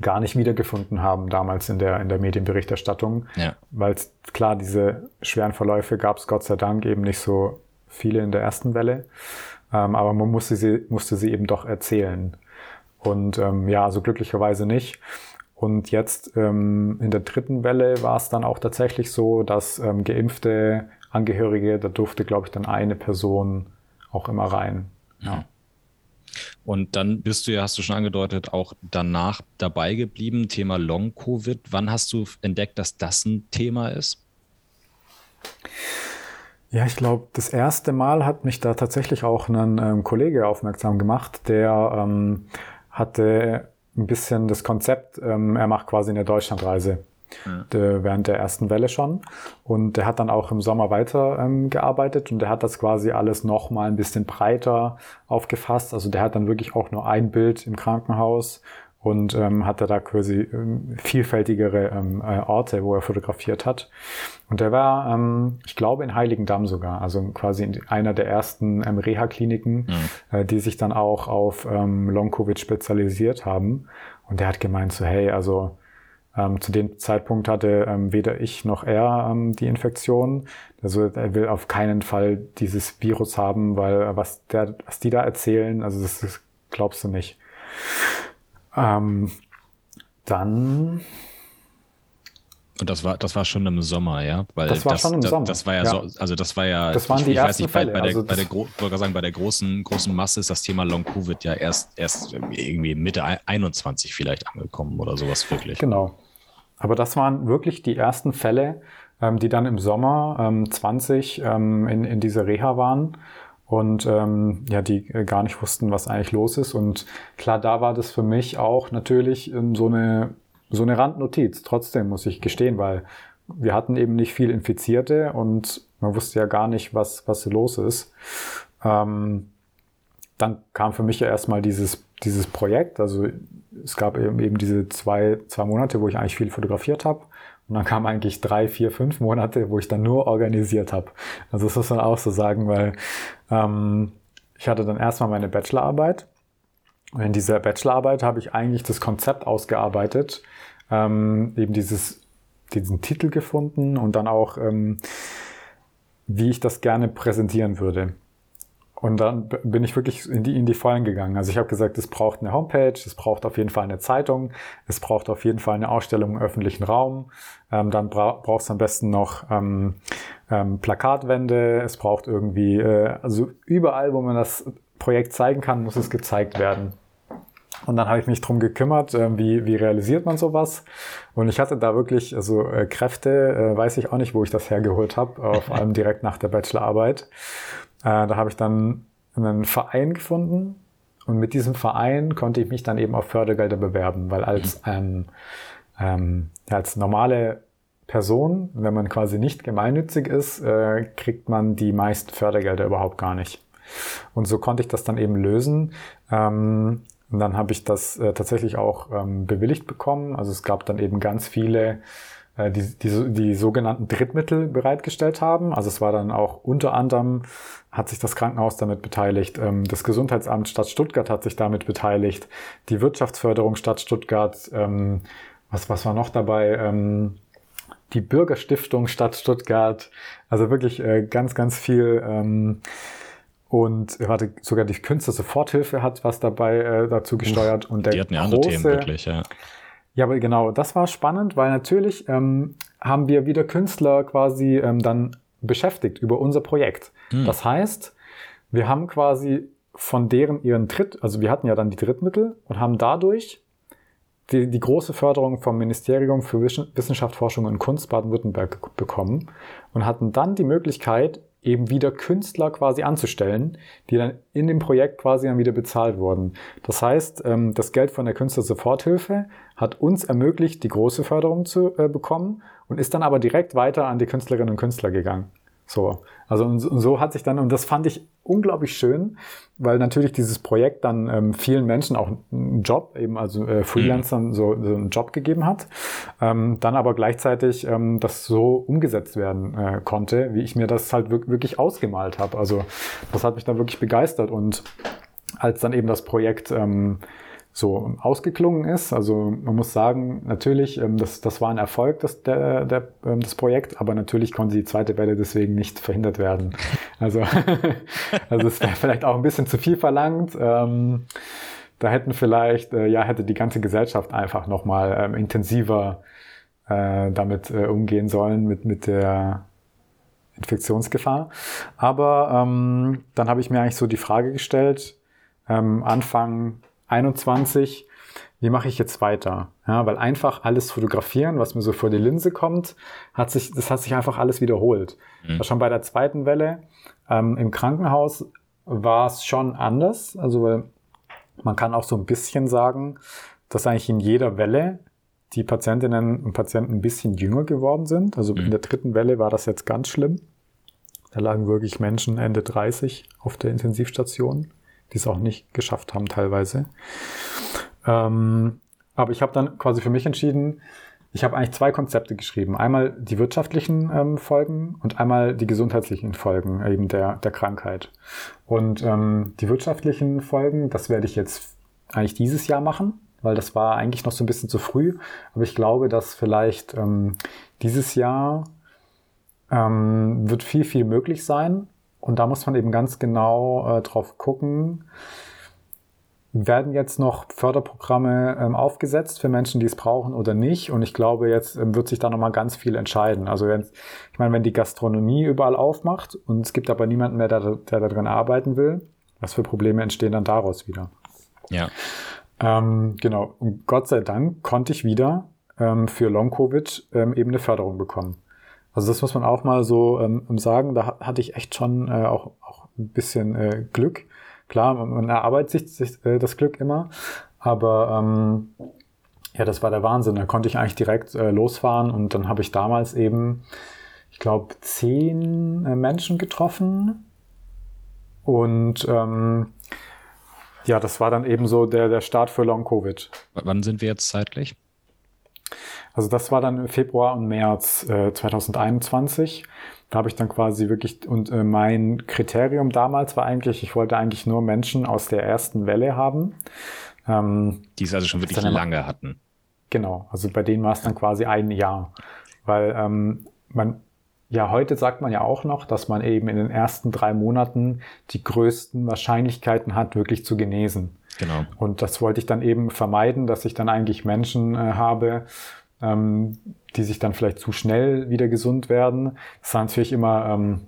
gar nicht wiedergefunden haben damals in der, in der Medienberichterstattung. Ja. Weil klar, diese schweren Verläufe gab es Gott sei Dank eben nicht so viele in der ersten Welle. Ähm, aber man musste sie, musste sie eben doch erzählen. Und ähm, ja, also glücklicherweise nicht. Und jetzt ähm, in der dritten Welle war es dann auch tatsächlich so, dass ähm, geimpfte Angehörige, da durfte, glaube ich, dann eine Person auch immer rein. Ja. Und dann bist du ja, hast du schon angedeutet, auch danach dabei geblieben, Thema Long-Covid. Wann hast du entdeckt, dass das ein Thema ist? Ja, ich glaube, das erste Mal hat mich da tatsächlich auch ein ähm, Kollege aufmerksam gemacht, der ähm, hatte ein bisschen das Konzept, ähm, er macht quasi eine Deutschlandreise. Ja. Der, während der ersten Welle schon. Und der hat dann auch im Sommer weiter ähm, gearbeitet und der hat das quasi alles noch mal ein bisschen breiter aufgefasst. Also der hat dann wirklich auch nur ein Bild im Krankenhaus und ähm, hatte da quasi ähm, vielfältigere ähm, äh, Orte, wo er fotografiert hat. Und er war, ähm, ich glaube, in Heiligendamm sogar, also quasi in einer der ersten ähm, Reha-Kliniken, mhm. äh, die sich dann auch auf ähm, Long-Covid spezialisiert haben. Und er hat gemeint so, hey, also ähm, zu dem Zeitpunkt hatte ähm, weder ich noch er ähm, die Infektion. Also er will auf keinen Fall dieses Virus haben, weil äh, was, der, was die da erzählen, also das, das glaubst du nicht. Ähm, dann. Und das war, das war schon im Sommer, ja? Weil das war das, schon im Sommer. Das war ja, ja. So, also das war ja. Das waren die ich, ersten weiß nicht, Fälle. Bei, bei der, also bei der, wollte sagen, bei der großen, großen Masse ist das Thema Long Covid ja erst, erst irgendwie Mitte 21 vielleicht angekommen oder sowas wirklich. Genau. Aber das waren wirklich die ersten Fälle, ähm, die dann im Sommer ähm, 20 ähm, in, in dieser Reha waren und ähm, ja, die äh, gar nicht wussten, was eigentlich los ist. Und klar, da war das für mich auch natürlich ähm, so eine so eine Randnotiz. Trotzdem muss ich gestehen, weil wir hatten eben nicht viel Infizierte und man wusste ja gar nicht, was was los ist. Ähm, dann kam für mich ja erstmal dieses dieses Projekt. Also es gab eben, eben diese zwei zwei Monate, wo ich eigentlich viel fotografiert habe und dann kamen eigentlich drei, vier, fünf Monate, wo ich dann nur organisiert habe. Also das muss man auch so sagen, weil ähm, ich hatte dann erstmal meine Bachelorarbeit. Und in dieser Bachelorarbeit habe ich eigentlich das Konzept ausgearbeitet, ähm, eben dieses, diesen Titel gefunden und dann auch, ähm, wie ich das gerne präsentieren würde. Und dann bin ich wirklich in die, in die Vollen gegangen. Also ich habe gesagt, es braucht eine Homepage, es braucht auf jeden Fall eine Zeitung, es braucht auf jeden Fall eine Ausstellung im öffentlichen Raum. Ähm, dann bra braucht es am besten noch ähm, ähm, Plakatwände, es braucht irgendwie, äh, also überall, wo man das Projekt zeigen kann, muss es gezeigt werden. Und dann habe ich mich drum gekümmert, äh, wie, wie realisiert man sowas. Und ich hatte da wirklich, also äh, Kräfte, äh, weiß ich auch nicht, wo ich das hergeholt habe, äh, vor allem direkt nach der Bachelorarbeit. Äh, da habe ich dann einen Verein gefunden und mit diesem Verein konnte ich mich dann eben auf Fördergelder bewerben, weil als, ähm, ähm, als normale Person, wenn man quasi nicht gemeinnützig ist, äh, kriegt man die meisten Fördergelder überhaupt gar nicht. Und so konnte ich das dann eben lösen. Ähm, und dann habe ich das äh, tatsächlich auch ähm, bewilligt bekommen. Also es gab dann eben ganz viele die, die, die sogenannten Drittmittel bereitgestellt haben. Also es war dann auch unter anderem, hat sich das Krankenhaus damit beteiligt, ähm, das Gesundheitsamt Stadt Stuttgart hat sich damit beteiligt, die Wirtschaftsförderung Stadt Stuttgart, ähm, was, was war noch dabei? Ähm, die Bürgerstiftung Stadt Stuttgart, also wirklich äh, ganz, ganz viel. Und warte, sogar die Künstler-Soforthilfe hat was dabei äh, dazu gesteuert. Und der die hatten ja andere Themen wirklich, ja. Ja, aber genau, das war spannend, weil natürlich ähm, haben wir wieder Künstler quasi ähm, dann beschäftigt über unser Projekt. Hm. Das heißt, wir haben quasi von deren ihren Tritt, also wir hatten ja dann die Drittmittel und haben dadurch die, die große Förderung vom Ministerium für Wissenschaft, Forschung und Kunst Baden-Württemberg bekommen und hatten dann die Möglichkeit, eben wieder Künstler quasi anzustellen, die dann in dem Projekt quasi dann wieder bezahlt wurden. Das heißt, ähm, das Geld von der Künstlersoforthilfe hat uns ermöglicht, die große Förderung zu äh, bekommen und ist dann aber direkt weiter an die Künstlerinnen und Künstler gegangen. So, also und, so hat sich dann, und das fand ich unglaublich schön, weil natürlich dieses Projekt dann ähm, vielen Menschen auch einen Job, eben also äh, Freelancern mhm. so, so einen Job gegeben hat, ähm, dann aber gleichzeitig ähm, das so umgesetzt werden äh, konnte, wie ich mir das halt wirklich ausgemalt habe. Also das hat mich dann wirklich begeistert und als dann eben das Projekt ähm, so ausgeklungen ist. Also man muss sagen, natürlich, ähm, das, das war ein Erfolg, das, der, der, ähm, das Projekt, aber natürlich konnte die zweite Welle deswegen nicht verhindert werden. Also, also es wäre vielleicht auch ein bisschen zu viel verlangt. Ähm, da hätten vielleicht, äh, ja, hätte die ganze Gesellschaft einfach nochmal ähm, intensiver äh, damit äh, umgehen sollen, mit, mit der Infektionsgefahr. Aber ähm, dann habe ich mir eigentlich so die Frage gestellt, ähm, Anfang 21, wie mache ich jetzt weiter? Ja, weil einfach alles fotografieren, was mir so vor die Linse kommt, hat sich, das hat sich einfach alles wiederholt. Mhm. Schon bei der zweiten Welle ähm, im Krankenhaus war es schon anders. Also man kann auch so ein bisschen sagen, dass eigentlich in jeder Welle die Patientinnen und Patienten ein bisschen jünger geworden sind. Also mhm. in der dritten Welle war das jetzt ganz schlimm. Da lagen wirklich Menschen Ende 30 auf der Intensivstation die es auch nicht geschafft haben teilweise. Ähm, aber ich habe dann quasi für mich entschieden, ich habe eigentlich zwei Konzepte geschrieben. Einmal die wirtschaftlichen ähm, Folgen und einmal die gesundheitlichen Folgen eben der, der Krankheit. Und ähm, die wirtschaftlichen Folgen, das werde ich jetzt eigentlich dieses Jahr machen, weil das war eigentlich noch so ein bisschen zu früh. Aber ich glaube, dass vielleicht ähm, dieses Jahr ähm, wird viel, viel möglich sein. Und da muss man eben ganz genau äh, drauf gucken, werden jetzt noch Förderprogramme ähm, aufgesetzt für Menschen, die es brauchen oder nicht. Und ich glaube, jetzt ähm, wird sich da nochmal ganz viel entscheiden. Also wenn, ich meine, wenn die Gastronomie überall aufmacht und es gibt aber niemanden mehr, der, der da drin arbeiten will, was für Probleme entstehen dann daraus wieder? Ja. Ähm, genau. Und Gott sei Dank konnte ich wieder ähm, für Long-Covid ähm, eben eine Förderung bekommen. Also das muss man auch mal so ähm, sagen. Da hatte ich echt schon äh, auch, auch ein bisschen äh, Glück. Klar, man erarbeitet sich, sich äh, das Glück immer, aber ähm, ja, das war der Wahnsinn. Da konnte ich eigentlich direkt äh, losfahren und dann habe ich damals eben, ich glaube, zehn äh, Menschen getroffen und ähm, ja, das war dann eben so der, der Start für Long Covid. Wann sind wir jetzt zeitlich? Also das war dann Februar und März äh, 2021. Da habe ich dann quasi wirklich, und äh, mein Kriterium damals war eigentlich, ich wollte eigentlich nur Menschen aus der ersten Welle haben. Ähm, Die es also schon wirklich lange hatten. Genau, also bei denen war es dann quasi ein Jahr. Weil ähm, man, ja, heute sagt man ja auch noch, dass man eben in den ersten drei Monaten die größten Wahrscheinlichkeiten hat, wirklich zu genesen. Genau. Und das wollte ich dann eben vermeiden, dass ich dann eigentlich Menschen äh, habe, ähm, die sich dann vielleicht zu schnell wieder gesund werden. Das ist natürlich immer ähm,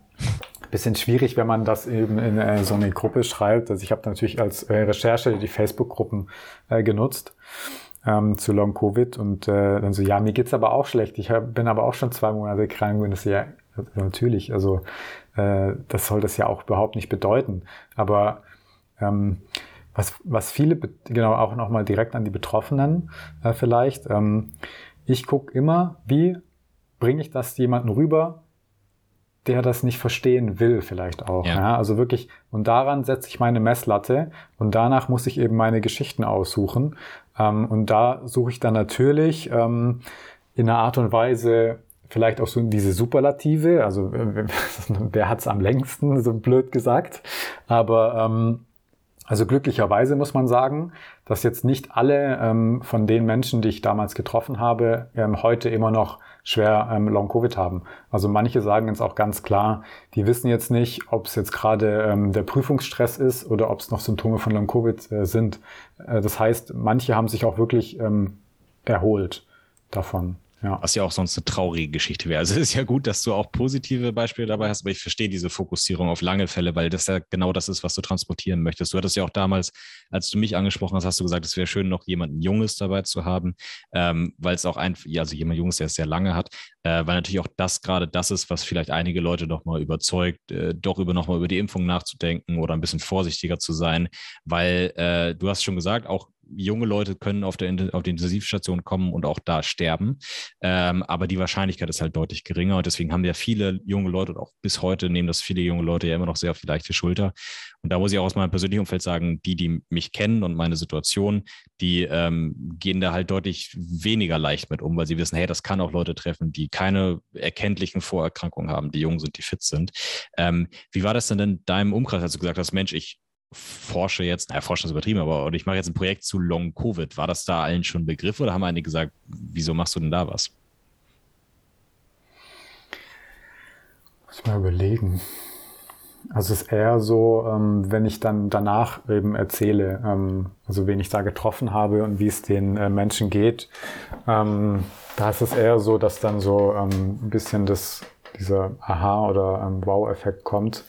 bisschen schwierig, wenn man das eben in äh, so eine Gruppe schreibt. Also ich habe natürlich als äh, Recherche die Facebook-Gruppen äh, genutzt ähm, zu Long Covid und äh, dann so, ja, mir geht's aber auch schlecht. Ich hab, bin aber auch schon zwei Monate krank und das ja natürlich, also äh, das soll das ja auch überhaupt nicht bedeuten. Aber ähm, was, was viele, genau auch nochmal direkt an die Betroffenen äh, vielleicht, ähm, ich gucke immer, wie bringe ich das jemanden rüber, der das nicht verstehen will, vielleicht auch. Ja. ja. also wirklich, und daran setze ich meine Messlatte und danach muss ich eben meine Geschichten aussuchen. Ähm, und da suche ich dann natürlich ähm, in einer Art und Weise vielleicht auch so diese Superlative, also wer hat's am längsten, so blöd gesagt. Aber ähm, also glücklicherweise muss man sagen, dass jetzt nicht alle ähm, von den Menschen, die ich damals getroffen habe, ähm, heute immer noch schwer ähm, Long-Covid haben. Also manche sagen jetzt auch ganz klar, die wissen jetzt nicht, ob es jetzt gerade ähm, der Prüfungsstress ist oder ob es noch Symptome von Long-Covid äh, sind. Äh, das heißt, manche haben sich auch wirklich ähm, erholt davon. Ja. Was ja auch sonst eine traurige Geschichte wäre. Also es ist ja gut, dass du auch positive Beispiele dabei hast, aber ich verstehe diese Fokussierung auf lange Fälle, weil das ja genau das ist, was du transportieren möchtest. Du hattest ja auch damals, als du mich angesprochen hast, hast du gesagt, es wäre schön, noch jemanden Junges dabei zu haben, ähm, weil es auch ein, ja, also jemand Junges, der es sehr lange hat, äh, weil natürlich auch das gerade das ist, was vielleicht einige Leute nochmal überzeugt, äh, doch über nochmal über die Impfung nachzudenken oder ein bisschen vorsichtiger zu sein, weil äh, du hast schon gesagt, auch junge Leute können auf, der, auf die Intensivstation kommen und auch da sterben. Ähm, aber die Wahrscheinlichkeit ist halt deutlich geringer und deswegen haben ja viele junge Leute und auch bis heute nehmen das viele junge Leute ja immer noch sehr auf die leichte Schulter. Und da muss ich auch aus meinem persönlichen Umfeld sagen, die, die mich kennen und meine Situation, die ähm, gehen da halt deutlich weniger leicht mit um, weil sie wissen, hey, das kann auch Leute treffen, die keine erkenntlichen Vorerkrankungen haben, die jung sind, die fit sind. Ähm, wie war das denn in deinem Umkreis, als du gesagt hast, Mensch, ich forsche jetzt, naja, forsche ist übertrieben, aber ich mache jetzt ein Projekt zu Long Covid. War das da allen schon Begriff oder haben einige gesagt, wieso machst du denn da was? Muss ich mal überlegen. Also es ist eher so, ähm, wenn ich dann danach eben erzähle, ähm, also wen ich da getroffen habe und wie es den äh, Menschen geht, ähm, da ist es eher so, dass dann so ähm, ein bisschen das, dieser Aha- oder ähm, Wow-Effekt kommt.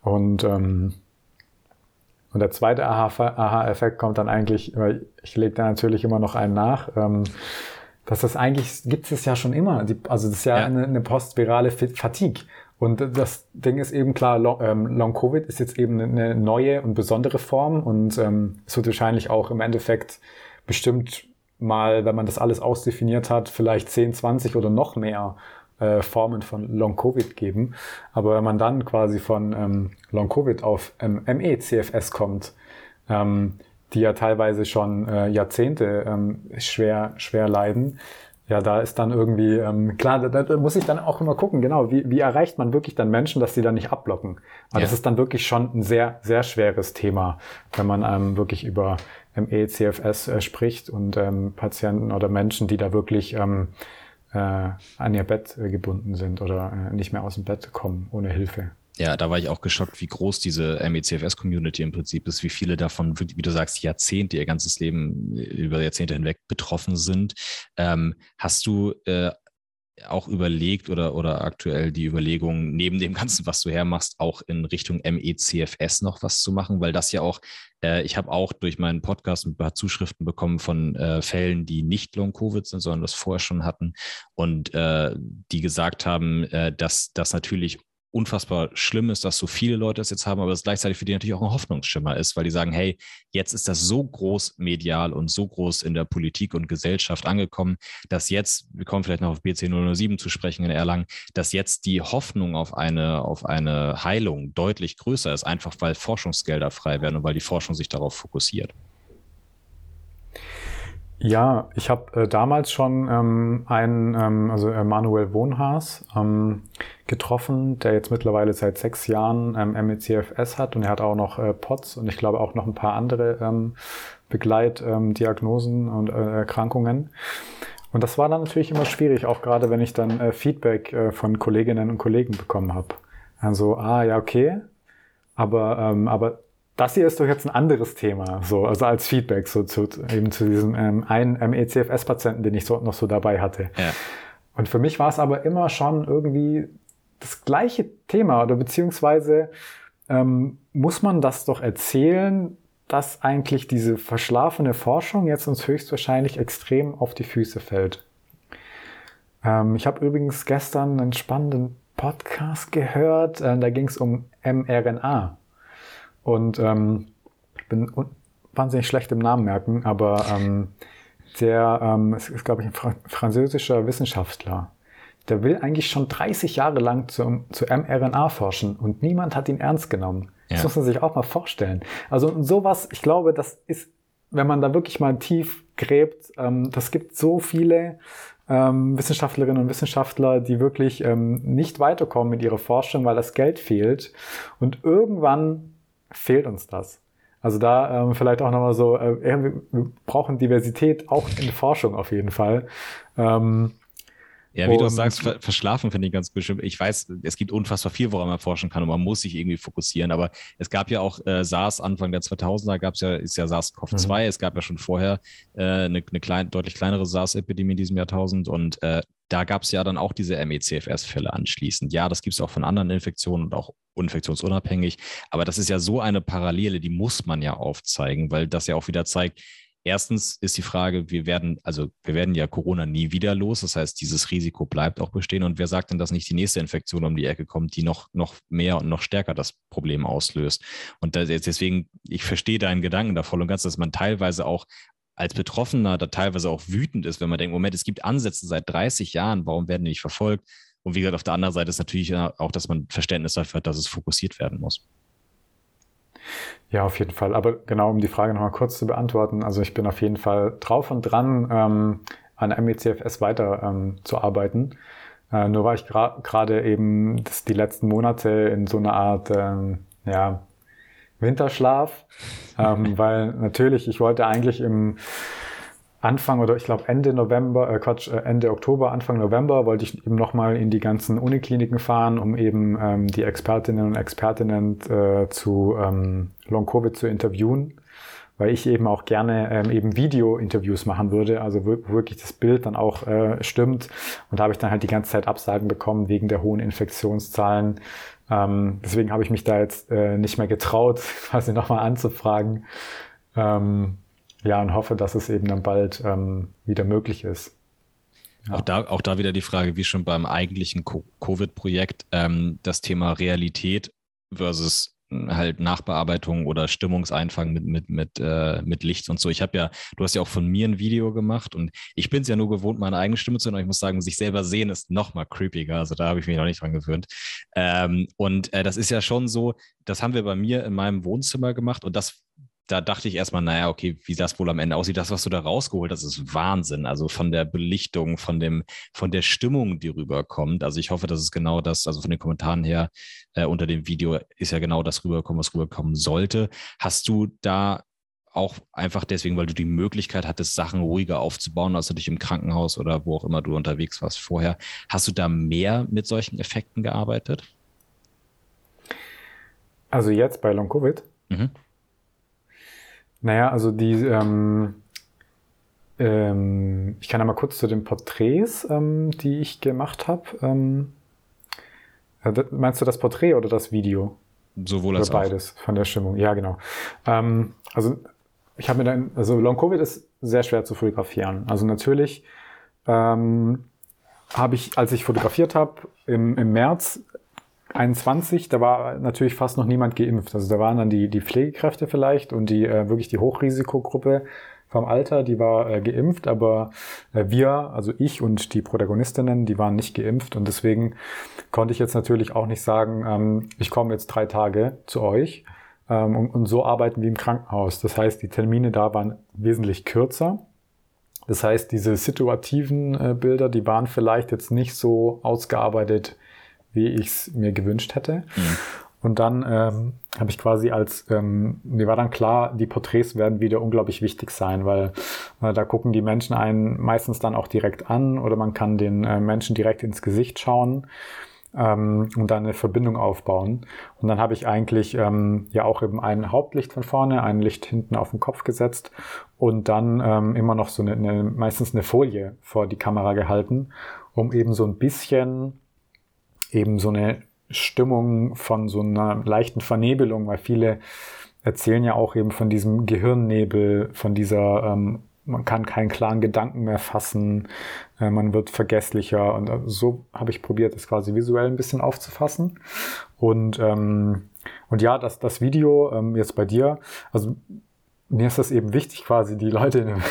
Und, ähm, und der zweite Aha-Effekt kommt dann eigentlich, weil ich lege da natürlich immer noch einen nach, ähm, dass das eigentlich gibt es ja schon immer. Also das ist ja, ja. Eine, eine postvirale Fatigue. Und das Ding ist eben klar, ähm, Long-Covid ist jetzt eben eine neue und besondere Form und ähm, es wird wahrscheinlich auch im Endeffekt bestimmt mal, wenn man das alles ausdefiniert hat, vielleicht 10, 20 oder noch mehr äh, Formen von Long-Covid geben. Aber wenn man dann quasi von ähm, Long-Covid auf ähm, ME-CFS kommt, ähm, die ja teilweise schon äh, Jahrzehnte ähm, schwer, schwer leiden, ja, da ist dann irgendwie, ähm, klar, da, da muss ich dann auch immer gucken, genau, wie, wie erreicht man wirklich dann Menschen, dass die dann nicht abblocken? Weil ja. das ist dann wirklich schon ein sehr, sehr schweres Thema, wenn man ähm, wirklich über ME-CFS äh, spricht und ähm, Patienten oder Menschen, die da wirklich ähm, äh, an ihr Bett äh, gebunden sind oder äh, nicht mehr aus dem Bett kommen ohne Hilfe. Ja, da war ich auch geschockt, wie groß diese MECFS-Community im Prinzip ist, wie viele davon, wie du sagst, Jahrzehnte, ihr ganzes Leben über Jahrzehnte hinweg betroffen sind. Ähm, hast du äh, auch überlegt oder, oder aktuell die Überlegung, neben dem Ganzen, was du hermachst, auch in Richtung MECFS noch was zu machen? Weil das ja auch, äh, ich habe auch durch meinen Podcast ein paar Zuschriften bekommen von äh, Fällen, die nicht Long-Covid sind, sondern das vorher schon hatten und äh, die gesagt haben, äh, dass das natürlich unfassbar schlimm ist, dass so viele Leute das jetzt haben, aber es gleichzeitig für die natürlich auch ein Hoffnungsschimmer ist, weil die sagen, hey, jetzt ist das so groß medial und so groß in der Politik und Gesellschaft angekommen, dass jetzt, wir kommen vielleicht noch auf BC 007 zu sprechen in Erlangen, dass jetzt die Hoffnung auf eine, auf eine Heilung deutlich größer ist, einfach weil Forschungsgelder frei werden und weil die Forschung sich darauf fokussiert. Ja, ich habe äh, damals schon ähm, einen, ähm, also Manuel Wohnhaas, ähm, getroffen, der jetzt mittlerweile seit sechs Jahren ähm, MECFS hat und er hat auch noch äh, POTS und ich glaube auch noch ein paar andere ähm, Begleitdiagnosen ähm, und äh, Erkrankungen. Und das war dann natürlich immer schwierig, auch gerade wenn ich dann äh, Feedback äh, von Kolleginnen und Kollegen bekommen habe. Also, ah ja, okay, aber, ähm, aber das hier ist doch jetzt ein anderes Thema, so, also als Feedback so zu, eben zu diesem ähm, einen MECFS-Patienten, den ich so, noch so dabei hatte. Ja. Und für mich war es aber immer schon irgendwie das gleiche Thema oder beziehungsweise ähm, muss man das doch erzählen, dass eigentlich diese verschlafene Forschung jetzt uns höchstwahrscheinlich extrem auf die Füße fällt. Ähm, ich habe übrigens gestern einen spannenden Podcast gehört, äh, da ging es um mRNA. Und ähm, ich bin wahnsinnig schlecht im Namen merken, aber ähm, der ähm, ist, ist glaube ich, ein Fra französischer Wissenschaftler. Der will eigentlich schon 30 Jahre lang zu, zu mRNA forschen und niemand hat ihn ernst genommen. Ja. Das muss man sich auch mal vorstellen. Also sowas, ich glaube, das ist, wenn man da wirklich mal tief gräbt, ähm, das gibt so viele ähm, Wissenschaftlerinnen und Wissenschaftler, die wirklich ähm, nicht weiterkommen mit ihrer Forschung, weil das Geld fehlt. Und irgendwann fehlt uns das. Also da ähm, vielleicht auch nochmal so, äh, wir, brauchen Diversität auch in Forschung auf jeden Fall. Ähm, ja, wie du sagst, verschlafen finde ich ganz bestimmt. Ich weiß, es gibt unfassbar viel, woran man forschen kann und man muss sich irgendwie fokussieren. Aber es gab ja auch äh, SARS Anfang der 2000er, gab es ja, ist ja SARS-CoV-2. Mhm. Es gab ja schon vorher äh, eine, eine klein, deutlich kleinere SARS-Epidemie in diesem Jahrtausend und äh, da gab es ja dann auch diese MECFS-Fälle anschließend. Ja, das gibt es auch von anderen Infektionen und auch infektionsunabhängig. Aber das ist ja so eine Parallele, die muss man ja aufzeigen, weil das ja auch wieder zeigt, Erstens ist die Frage, wir werden, also wir werden ja Corona nie wieder los. Das heißt, dieses Risiko bleibt auch bestehen. Und wer sagt denn, dass nicht die nächste Infektion um die Ecke kommt, die noch, noch mehr und noch stärker das Problem auslöst? Und deswegen, ich verstehe deinen Gedanken da voll und ganz, dass man teilweise auch als Betroffener da teilweise auch wütend ist, wenn man denkt, Moment, es gibt Ansätze seit 30 Jahren, warum werden die nicht verfolgt? Und wie gesagt, auf der anderen Seite ist natürlich auch, dass man Verständnis dafür hat, dass es fokussiert werden muss. Ja, auf jeden Fall. Aber genau, um die Frage nochmal kurz zu beantworten, also ich bin auf jeden Fall drauf und dran, ähm, an MECFS weiter ähm, zu arbeiten. Äh, nur war ich gerade eben das, die letzten Monate in so einer Art, ähm, ja, Winterschlaf, ähm, weil natürlich, ich wollte eigentlich im Anfang oder ich glaube Ende November, äh Quatsch, äh, Ende Oktober, Anfang November wollte ich eben nochmal in die ganzen Unikliniken fahren, um eben ähm, die Expertinnen und Expertinnen äh, zu ähm, Long-Covid zu interviewen, weil ich eben auch gerne ähm, eben Video-Interviews machen würde, also wirklich das Bild dann auch äh, stimmt. Und da habe ich dann halt die ganze Zeit Absagen bekommen wegen der hohen Infektionszahlen. Ähm, deswegen habe ich mich da jetzt äh, nicht mehr getraut, quasi nochmal anzufragen. Ähm, ja, und hoffe, dass es eben dann bald ähm, wieder möglich ist. Ja. Auch, da, auch da wieder die Frage, wie schon beim eigentlichen Covid-Projekt, ähm, das Thema Realität versus hm, halt Nachbearbeitung oder Stimmungseinfang mit, mit, mit, äh, mit Licht und so. Ich habe ja, du hast ja auch von mir ein Video gemacht und ich bin es ja nur gewohnt, meine eigene Stimme zu hören. Ich muss sagen, sich selber sehen ist noch mal creepiger. Also da habe ich mich noch nicht dran gewöhnt. Ähm, und äh, das ist ja schon so, das haben wir bei mir in meinem Wohnzimmer gemacht und das da dachte ich erstmal, naja, okay, wie das wohl am Ende aussieht, das, was du da rausgeholt hast, ist Wahnsinn. Also von der Belichtung, von dem, von der Stimmung, die rüberkommt. Also ich hoffe, dass es genau das, also von den Kommentaren her äh, unter dem Video ist ja genau das rübergekommen, was rüberkommen sollte. Hast du da auch einfach deswegen, weil du die Möglichkeit hattest, Sachen ruhiger aufzubauen, als du dich im Krankenhaus oder wo auch immer du unterwegs warst vorher. Hast du da mehr mit solchen Effekten gearbeitet? Also jetzt bei Long Covid? Mhm. Naja, also die, ähm, ähm, ich kann ja mal kurz zu den Porträts, ähm, die ich gemacht habe. Ähm, äh, meinst du das Porträt oder das Video? Sowohl als oder beides auch. von der Stimmung. Ja, genau. Ähm, also ich habe mir dann, also Long Covid ist sehr schwer zu fotografieren. Also natürlich ähm, habe ich, als ich fotografiert habe im, im März, 21, da war natürlich fast noch niemand geimpft. Also da waren dann die, die Pflegekräfte vielleicht und die äh, wirklich die Hochrisikogruppe vom Alter, die war äh, geimpft, aber äh, wir, also ich und die Protagonistinnen, die waren nicht geimpft und deswegen konnte ich jetzt natürlich auch nicht sagen, ähm, ich komme jetzt drei Tage zu euch ähm, und, und so arbeiten wie im Krankenhaus. Das heißt, die Termine da waren wesentlich kürzer. Das heißt, diese situativen äh, Bilder, die waren vielleicht jetzt nicht so ausgearbeitet, wie ich es mir gewünscht hätte. Mhm. Und dann ähm, habe ich quasi als, ähm, mir war dann klar, die Porträts werden wieder unglaublich wichtig sein, weil äh, da gucken die Menschen einen meistens dann auch direkt an oder man kann den äh, Menschen direkt ins Gesicht schauen ähm, und dann eine Verbindung aufbauen. Und dann habe ich eigentlich ähm, ja auch eben ein Hauptlicht von vorne, ein Licht hinten auf den Kopf gesetzt und dann ähm, immer noch so eine, eine, meistens eine Folie vor die Kamera gehalten, um eben so ein bisschen eben so eine Stimmung von so einer leichten Vernebelung, weil viele erzählen ja auch eben von diesem Gehirnnebel, von dieser, ähm, man kann keinen klaren Gedanken mehr fassen, äh, man wird vergesslicher und äh, so habe ich probiert, das quasi visuell ein bisschen aufzufassen. Und, ähm, und ja, das, das Video ähm, jetzt bei dir, also mir ist das eben wichtig, quasi die Leute in einem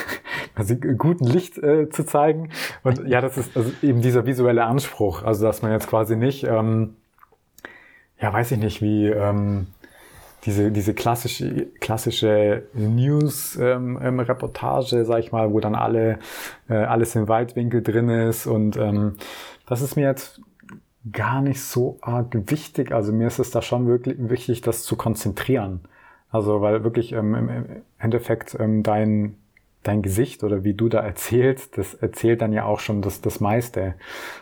also guten Licht äh, zu zeigen. Und ja, das ist also eben dieser visuelle Anspruch. Also, dass man jetzt quasi nicht, ähm, ja, weiß ich nicht, wie ähm, diese, diese klassische, klassische News-Reportage, ähm, sag ich mal, wo dann alle, äh, alles im Weitwinkel drin ist. Und ähm, das ist mir jetzt gar nicht so arg wichtig. Also mir ist es da schon wirklich wichtig, das zu konzentrieren. Also weil wirklich ähm, im Endeffekt ähm, dein, dein Gesicht oder wie du da erzählst, das erzählt dann ja auch schon das, das meiste.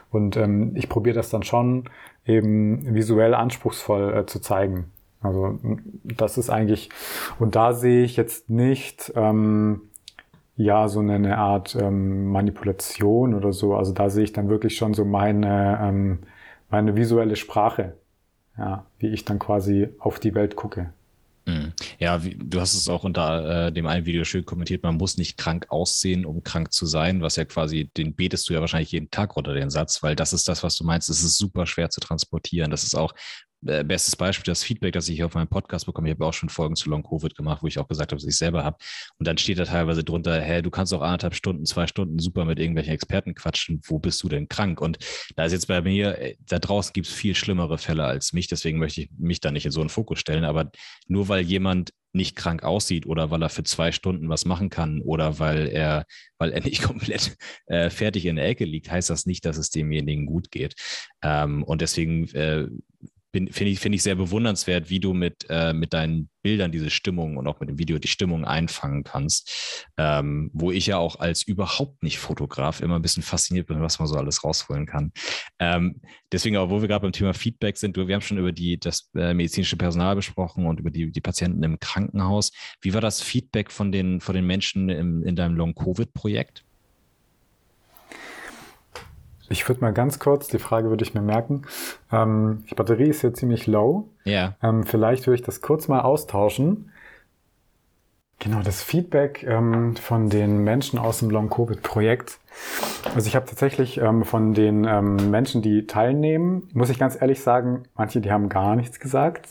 Und ähm, ich probiere das dann schon eben visuell anspruchsvoll äh, zu zeigen. Also das ist eigentlich, und da sehe ich jetzt nicht ähm, ja so eine, eine Art ähm, Manipulation oder so. Also da sehe ich dann wirklich schon so meine, ähm, meine visuelle Sprache, ja, wie ich dann quasi auf die Welt gucke. Mhm. Ja, wie, du hast es auch unter äh, dem einen Video schön kommentiert, man muss nicht krank aussehen, um krank zu sein, was ja quasi, den betest du ja wahrscheinlich jeden Tag runter, den Satz, weil das ist das, was du meinst, es ist super schwer zu transportieren. Das ist auch äh, bestes Beispiel, das Feedback, das ich hier auf meinem Podcast bekomme. Ich habe auch schon Folgen zu Long Covid gemacht, wo ich auch gesagt habe, dass ich selber habe. Und dann steht da teilweise drunter, hey, du kannst auch anderthalb Stunden, zwei Stunden super mit irgendwelchen Experten quatschen. Wo bist du denn krank? Und da ist jetzt bei mir, äh, da draußen gibt es viel schlimmere Fälle als mich. Deswegen möchte ich mich da nicht in so einen Fokus stellen. Aber nur weil jemand nicht krank aussieht oder weil er für zwei Stunden was machen kann oder weil er, weil er nicht komplett äh, fertig in der Ecke liegt, heißt das nicht, dass es demjenigen gut geht. Ähm, und deswegen äh, finde ich, find ich sehr bewundernswert, wie du mit, äh, mit deinen Bildern diese Stimmung und auch mit dem Video die Stimmung einfangen kannst. Ähm, wo ich ja auch als überhaupt nicht Fotograf immer ein bisschen fasziniert bin, was man so alles rausholen kann. Ähm, deswegen, wo wir gerade beim Thema Feedback sind, wir haben schon über die, das äh, medizinische Personal besprochen und über die, die Patienten im Krankenhaus. Wie war das Feedback von den, von den Menschen im, in deinem Long-Covid-Projekt? Ich würde mal ganz kurz, die Frage würde ich mir merken. Ähm, die Batterie ist hier ziemlich low. Ja. Ähm, vielleicht würde ich das kurz mal austauschen. Genau, das Feedback ähm, von den Menschen aus dem Long-Covid-Projekt. Also ich habe tatsächlich ähm, von den ähm, Menschen, die teilnehmen, muss ich ganz ehrlich sagen, manche, die haben gar nichts gesagt.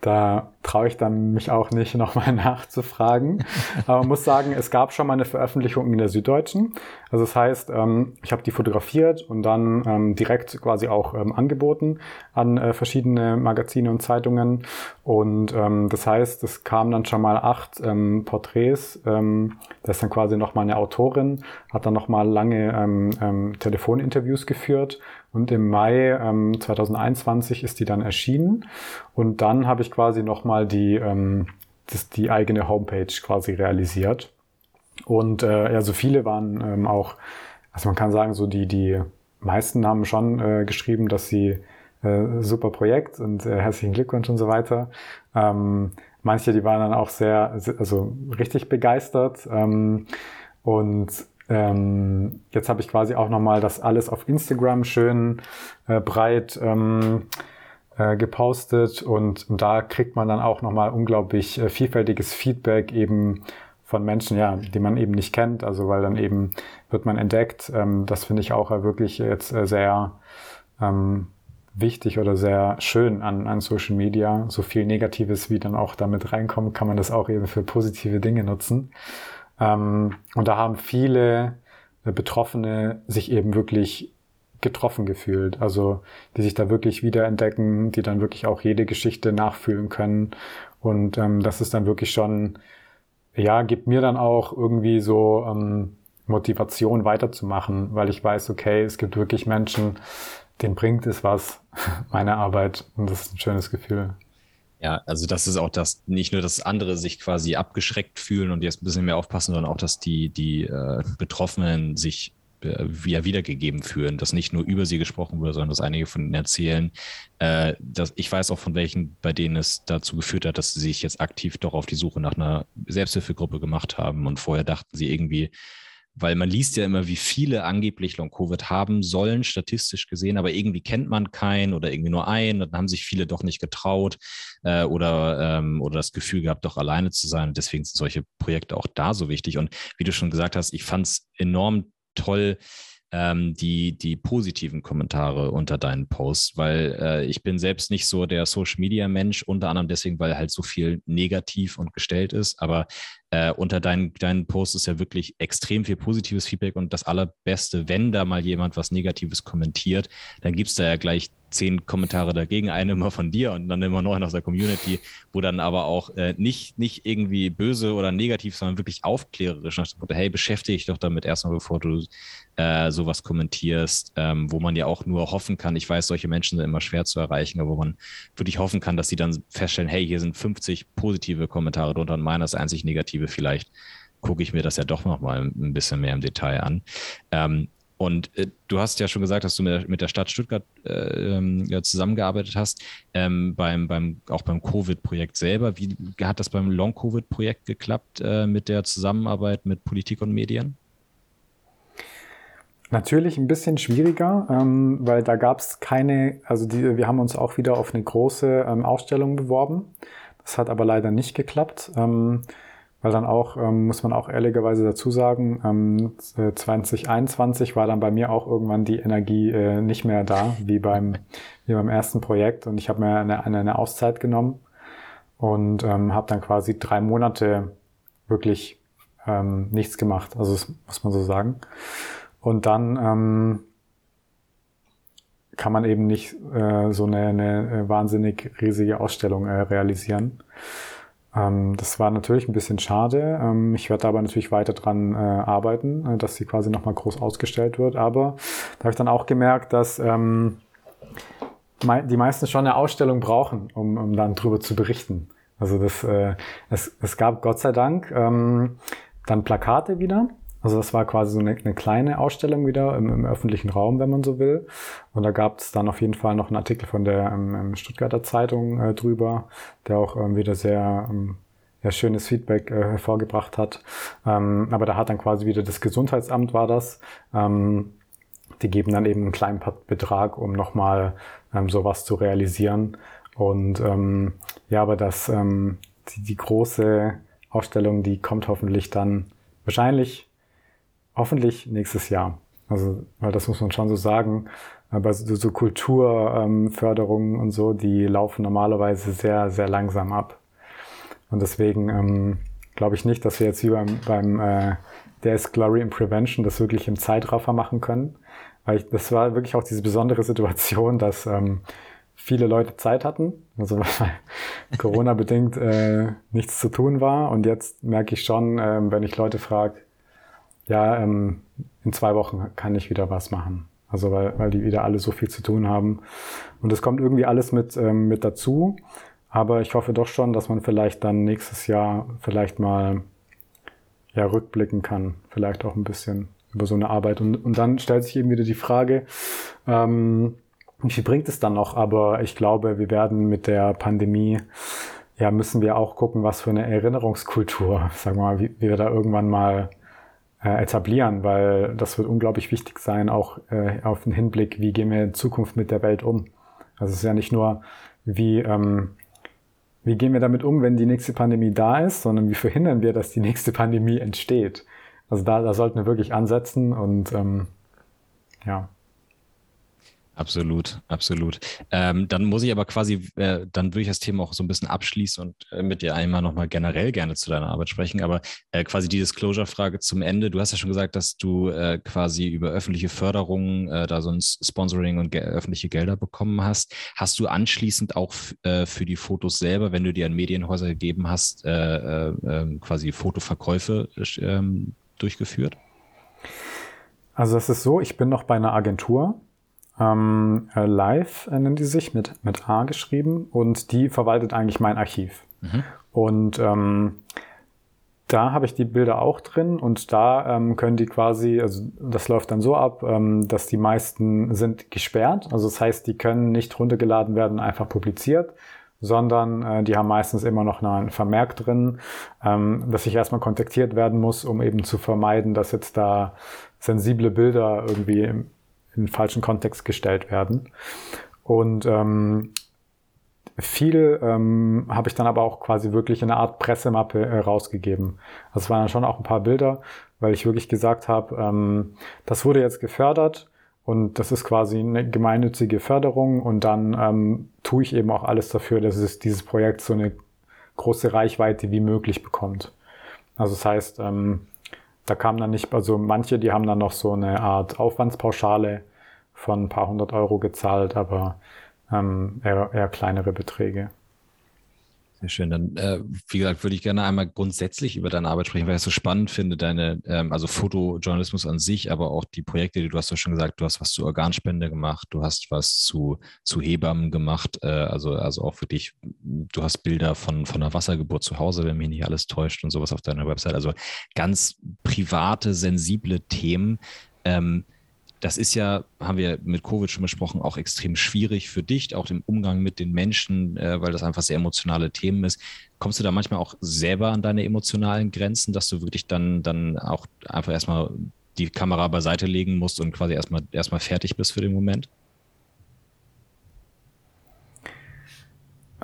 Da traue ich dann mich auch nicht nochmal nachzufragen. Aber muss sagen, es gab schon mal eine Veröffentlichung in der Süddeutschen. Also das heißt, ähm, ich habe die fotografiert und dann ähm, direkt quasi auch ähm, angeboten an äh, verschiedene Magazine und Zeitungen. Und das heißt, es kamen dann schon mal acht Porträts. Das ist dann quasi nochmal eine Autorin, hat dann nochmal lange Telefoninterviews geführt und im Mai ähm, 2021 ist die dann erschienen. Und dann habe ich quasi nochmal die, ähm, das, die eigene Homepage quasi realisiert. Und äh, ja, so viele waren ähm, auch, also man kann sagen, so die, die meisten haben schon äh, geschrieben, dass sie äh, super Projekt und äh, herzlichen Glückwunsch und so weiter. Ähm, manche, die waren dann auch sehr, also richtig begeistert. Ähm, und ähm, jetzt habe ich quasi auch nochmal das alles auf Instagram schön äh, breit ähm, äh, gepostet und, da kriegt man dann auch nochmal unglaublich äh, vielfältiges Feedback eben von Menschen, ja, die man eben nicht kennt, also weil dann eben wird man entdeckt. Ähm, das finde ich auch wirklich jetzt äh, sehr ähm, wichtig oder sehr schön an, an Social Media. So viel Negatives, wie dann auch damit reinkommt, kann man das auch eben für positive Dinge nutzen. Ähm, und da haben viele äh, Betroffene sich eben wirklich getroffen gefühlt. Also die sich da wirklich wiederentdecken, die dann wirklich auch jede Geschichte nachfühlen können. Und ähm, das ist dann wirklich schon, ja, gibt mir dann auch irgendwie so ähm, Motivation weiterzumachen, weil ich weiß, okay, es gibt wirklich Menschen, denen bringt es was, meine Arbeit. Und das ist ein schönes Gefühl. Ja, also das ist auch das, nicht nur, dass andere sich quasi abgeschreckt fühlen und jetzt ein bisschen mehr aufpassen, sondern auch, dass die, die äh, Betroffenen sich äh, wieder wiedergegeben fühlen, dass nicht nur über sie gesprochen wurde, sondern dass einige von ihnen erzählen. Äh, dass, ich weiß auch von welchen, bei denen es dazu geführt hat, dass sie sich jetzt aktiv doch auf die Suche nach einer Selbsthilfegruppe gemacht haben und vorher dachten sie irgendwie, weil man liest ja immer, wie viele angeblich Long-Covid haben sollen, statistisch gesehen, aber irgendwie kennt man keinen oder irgendwie nur einen dann haben sich viele doch nicht getraut äh, oder, ähm, oder das Gefühl gehabt, doch alleine zu sein. Deswegen sind solche Projekte auch da so wichtig. Und wie du schon gesagt hast, ich fand es enorm toll, ähm, die, die positiven Kommentare unter deinen Posts, weil äh, ich bin selbst nicht so der Social Media Mensch, unter anderem deswegen, weil halt so viel negativ und gestellt ist. Aber äh, unter deinen, deinen Posts ist ja wirklich extrem viel positives Feedback und das Allerbeste, wenn da mal jemand was Negatives kommentiert, dann gibt es da ja gleich zehn Kommentare dagegen, eine immer von dir und dann immer neun aus der Community, wo dann aber auch äh, nicht, nicht irgendwie böse oder negativ, sondern wirklich aufklärerisch nach dem Motto, hey, beschäftige dich doch damit erstmal, bevor du äh, sowas kommentierst, ähm, wo man ja auch nur hoffen kann, ich weiß, solche Menschen sind immer schwer zu erreichen, aber wo man wirklich hoffen kann, dass sie dann feststellen, hey, hier sind 50 positive Kommentare drunter und meiner ist einzig negative, vielleicht gucke ich mir das ja doch nochmal ein bisschen mehr im Detail an. Ähm, und äh, du hast ja schon gesagt, dass du mit der, mit der Stadt Stuttgart äh, ähm, ja, zusammengearbeitet hast, ähm, beim, beim, auch beim Covid-Projekt selber. Wie hat das beim Long-Covid-Projekt geklappt äh, mit der Zusammenarbeit mit Politik und Medien? Natürlich ein bisschen schwieriger, ähm, weil da gab es keine, also die, wir haben uns auch wieder auf eine große ähm, Ausstellung beworben. Das hat aber leider nicht geklappt. Weil dann auch, ähm, muss man auch ehrlicherweise dazu sagen, ähm, 2021 war dann bei mir auch irgendwann die Energie äh, nicht mehr da, wie beim, wie beim ersten Projekt. Und ich habe mir eine, eine, eine Auszeit genommen und ähm, habe dann quasi drei Monate wirklich ähm, nichts gemacht. Also das muss man so sagen. Und dann ähm, kann man eben nicht äh, so eine, eine äh, wahnsinnig riesige Ausstellung äh, realisieren. Ähm, das war natürlich ein bisschen schade. Ähm, ich werde aber natürlich weiter dran äh, arbeiten, äh, dass sie quasi nochmal groß ausgestellt wird. Aber da habe ich dann auch gemerkt, dass ähm, die meisten schon eine Ausstellung brauchen, um, um dann drüber zu berichten. Also das, äh, es, es gab Gott sei Dank dann Plakate wieder. Also das war quasi so eine, eine kleine Ausstellung wieder im, im, öffentlichen Raum, wenn man so will. Und da gab es dann auf jeden Fall noch einen Artikel von der ähm, Stuttgarter Zeitung äh, drüber, der auch ähm, wieder sehr ähm, ja, schönes Feedback äh, hervorgebracht hat. Ähm, aber da hat dann quasi wieder das Gesundheitsamt war das. Ähm, die geben dann eben einen kleinen Betrag, um nochmal ähm, sowas zu realisieren. Und ähm, ja, aber das, ähm, die, die große Ausstellung, die kommt hoffentlich dann wahrscheinlich, hoffentlich nächstes Jahr. Also, weil das muss man schon so sagen. Aber so, so Kulturförderungen ähm, und so, die laufen normalerweise sehr, sehr langsam ab. Und deswegen ähm, glaube ich nicht, dass wir jetzt wie beim, beim äh, There's Glory in Prevention das wirklich im Zeitraffer machen können. Weil ich, das war wirklich auch diese besondere Situation, dass ähm, viele Leute Zeit hatten, also weil Corona-bedingt äh, nichts zu tun war. Und jetzt merke ich schon, äh, wenn ich Leute frage, ja, ähm, in zwei Wochen kann ich wieder was machen. Also weil, weil die wieder alle so viel zu tun haben. Und es kommt irgendwie alles mit, ähm, mit dazu. Aber ich hoffe doch schon, dass man vielleicht dann nächstes Jahr vielleicht mal ja, rückblicken kann. Vielleicht auch ein bisschen über so eine Arbeit. Und, und dann stellt sich eben wieder die Frage, ähm, wie viel bringt es dann noch? Aber ich glaube, wir werden mit der Pandemie, ja, müssen wir auch gucken, was für eine Erinnerungskultur, sagen wir mal, wie, wie wir da irgendwann mal äh, etablieren, weil das wird unglaublich wichtig sein, auch äh, auf den Hinblick, wie gehen wir in Zukunft mit der Welt um. Also es ist ja nicht nur, wie, ähm, wie gehen wir damit um, wenn die nächste Pandemie da ist, sondern wie verhindern wir, dass die nächste Pandemie entsteht. Also da, da sollten wir wirklich ansetzen und ähm, ja. Absolut, absolut. Ähm, dann muss ich aber quasi, äh, dann würde ich das Thema auch so ein bisschen abschließen und äh, mit dir einmal nochmal generell gerne zu deiner Arbeit sprechen. Aber äh, quasi die Disclosure-Frage zum Ende. Du hast ja schon gesagt, dass du äh, quasi über öffentliche Förderungen äh, da so ein Sponsoring und ge öffentliche Gelder bekommen hast. Hast du anschließend auch äh, für die Fotos selber, wenn du die an Medienhäuser gegeben hast, ähm, quasi Fotoverkäufe ähm, durchgeführt? Also es ist so, ich bin noch bei einer Agentur ähm, äh, Live äh, nennen die sich, mit, mit A geschrieben und die verwaltet eigentlich mein Archiv. Mhm. Und ähm, da habe ich die Bilder auch drin und da ähm, können die quasi, also das läuft dann so ab, ähm, dass die meisten sind gesperrt. Also das heißt, die können nicht runtergeladen werden, einfach publiziert, sondern äh, die haben meistens immer noch einen Vermerk drin, ähm, dass ich erstmal kontaktiert werden muss, um eben zu vermeiden, dass jetzt da sensible Bilder irgendwie in den falschen Kontext gestellt werden. Und ähm, viel ähm, habe ich dann aber auch quasi wirklich in eine Art Pressemappe äh, rausgegeben. Also es waren dann schon auch ein paar Bilder, weil ich wirklich gesagt habe, ähm, das wurde jetzt gefördert und das ist quasi eine gemeinnützige Förderung und dann ähm, tue ich eben auch alles dafür, dass es dieses Projekt so eine große Reichweite wie möglich bekommt. Also das heißt, ähm, da kam dann nicht, also manche, die haben dann noch so eine Art Aufwandspauschale von ein paar hundert Euro gezahlt, aber ähm, eher, eher kleinere Beträge. Sehr schön. Dann, äh, wie gesagt, würde ich gerne einmal grundsätzlich über deine Arbeit sprechen, weil ich es so spannend finde, deine, ähm, also Fotojournalismus an sich, aber auch die Projekte, die du hast ja schon gesagt, du hast was zu Organspende gemacht, du hast was zu, zu Hebammen gemacht, äh, also, also auch wirklich, du hast Bilder von, von einer Wassergeburt zu Hause, wenn mich nicht alles täuscht und sowas auf deiner Website. Also ganz private, sensible Themen. Ähm, das ist ja, haben wir mit Covid schon besprochen, auch extrem schwierig für dich, auch im Umgang mit den Menschen, äh, weil das einfach sehr emotionale Themen ist. Kommst du da manchmal auch selber an deine emotionalen Grenzen, dass du wirklich dann, dann auch einfach erstmal die Kamera beiseite legen musst und quasi erstmal, erstmal fertig bist für den Moment?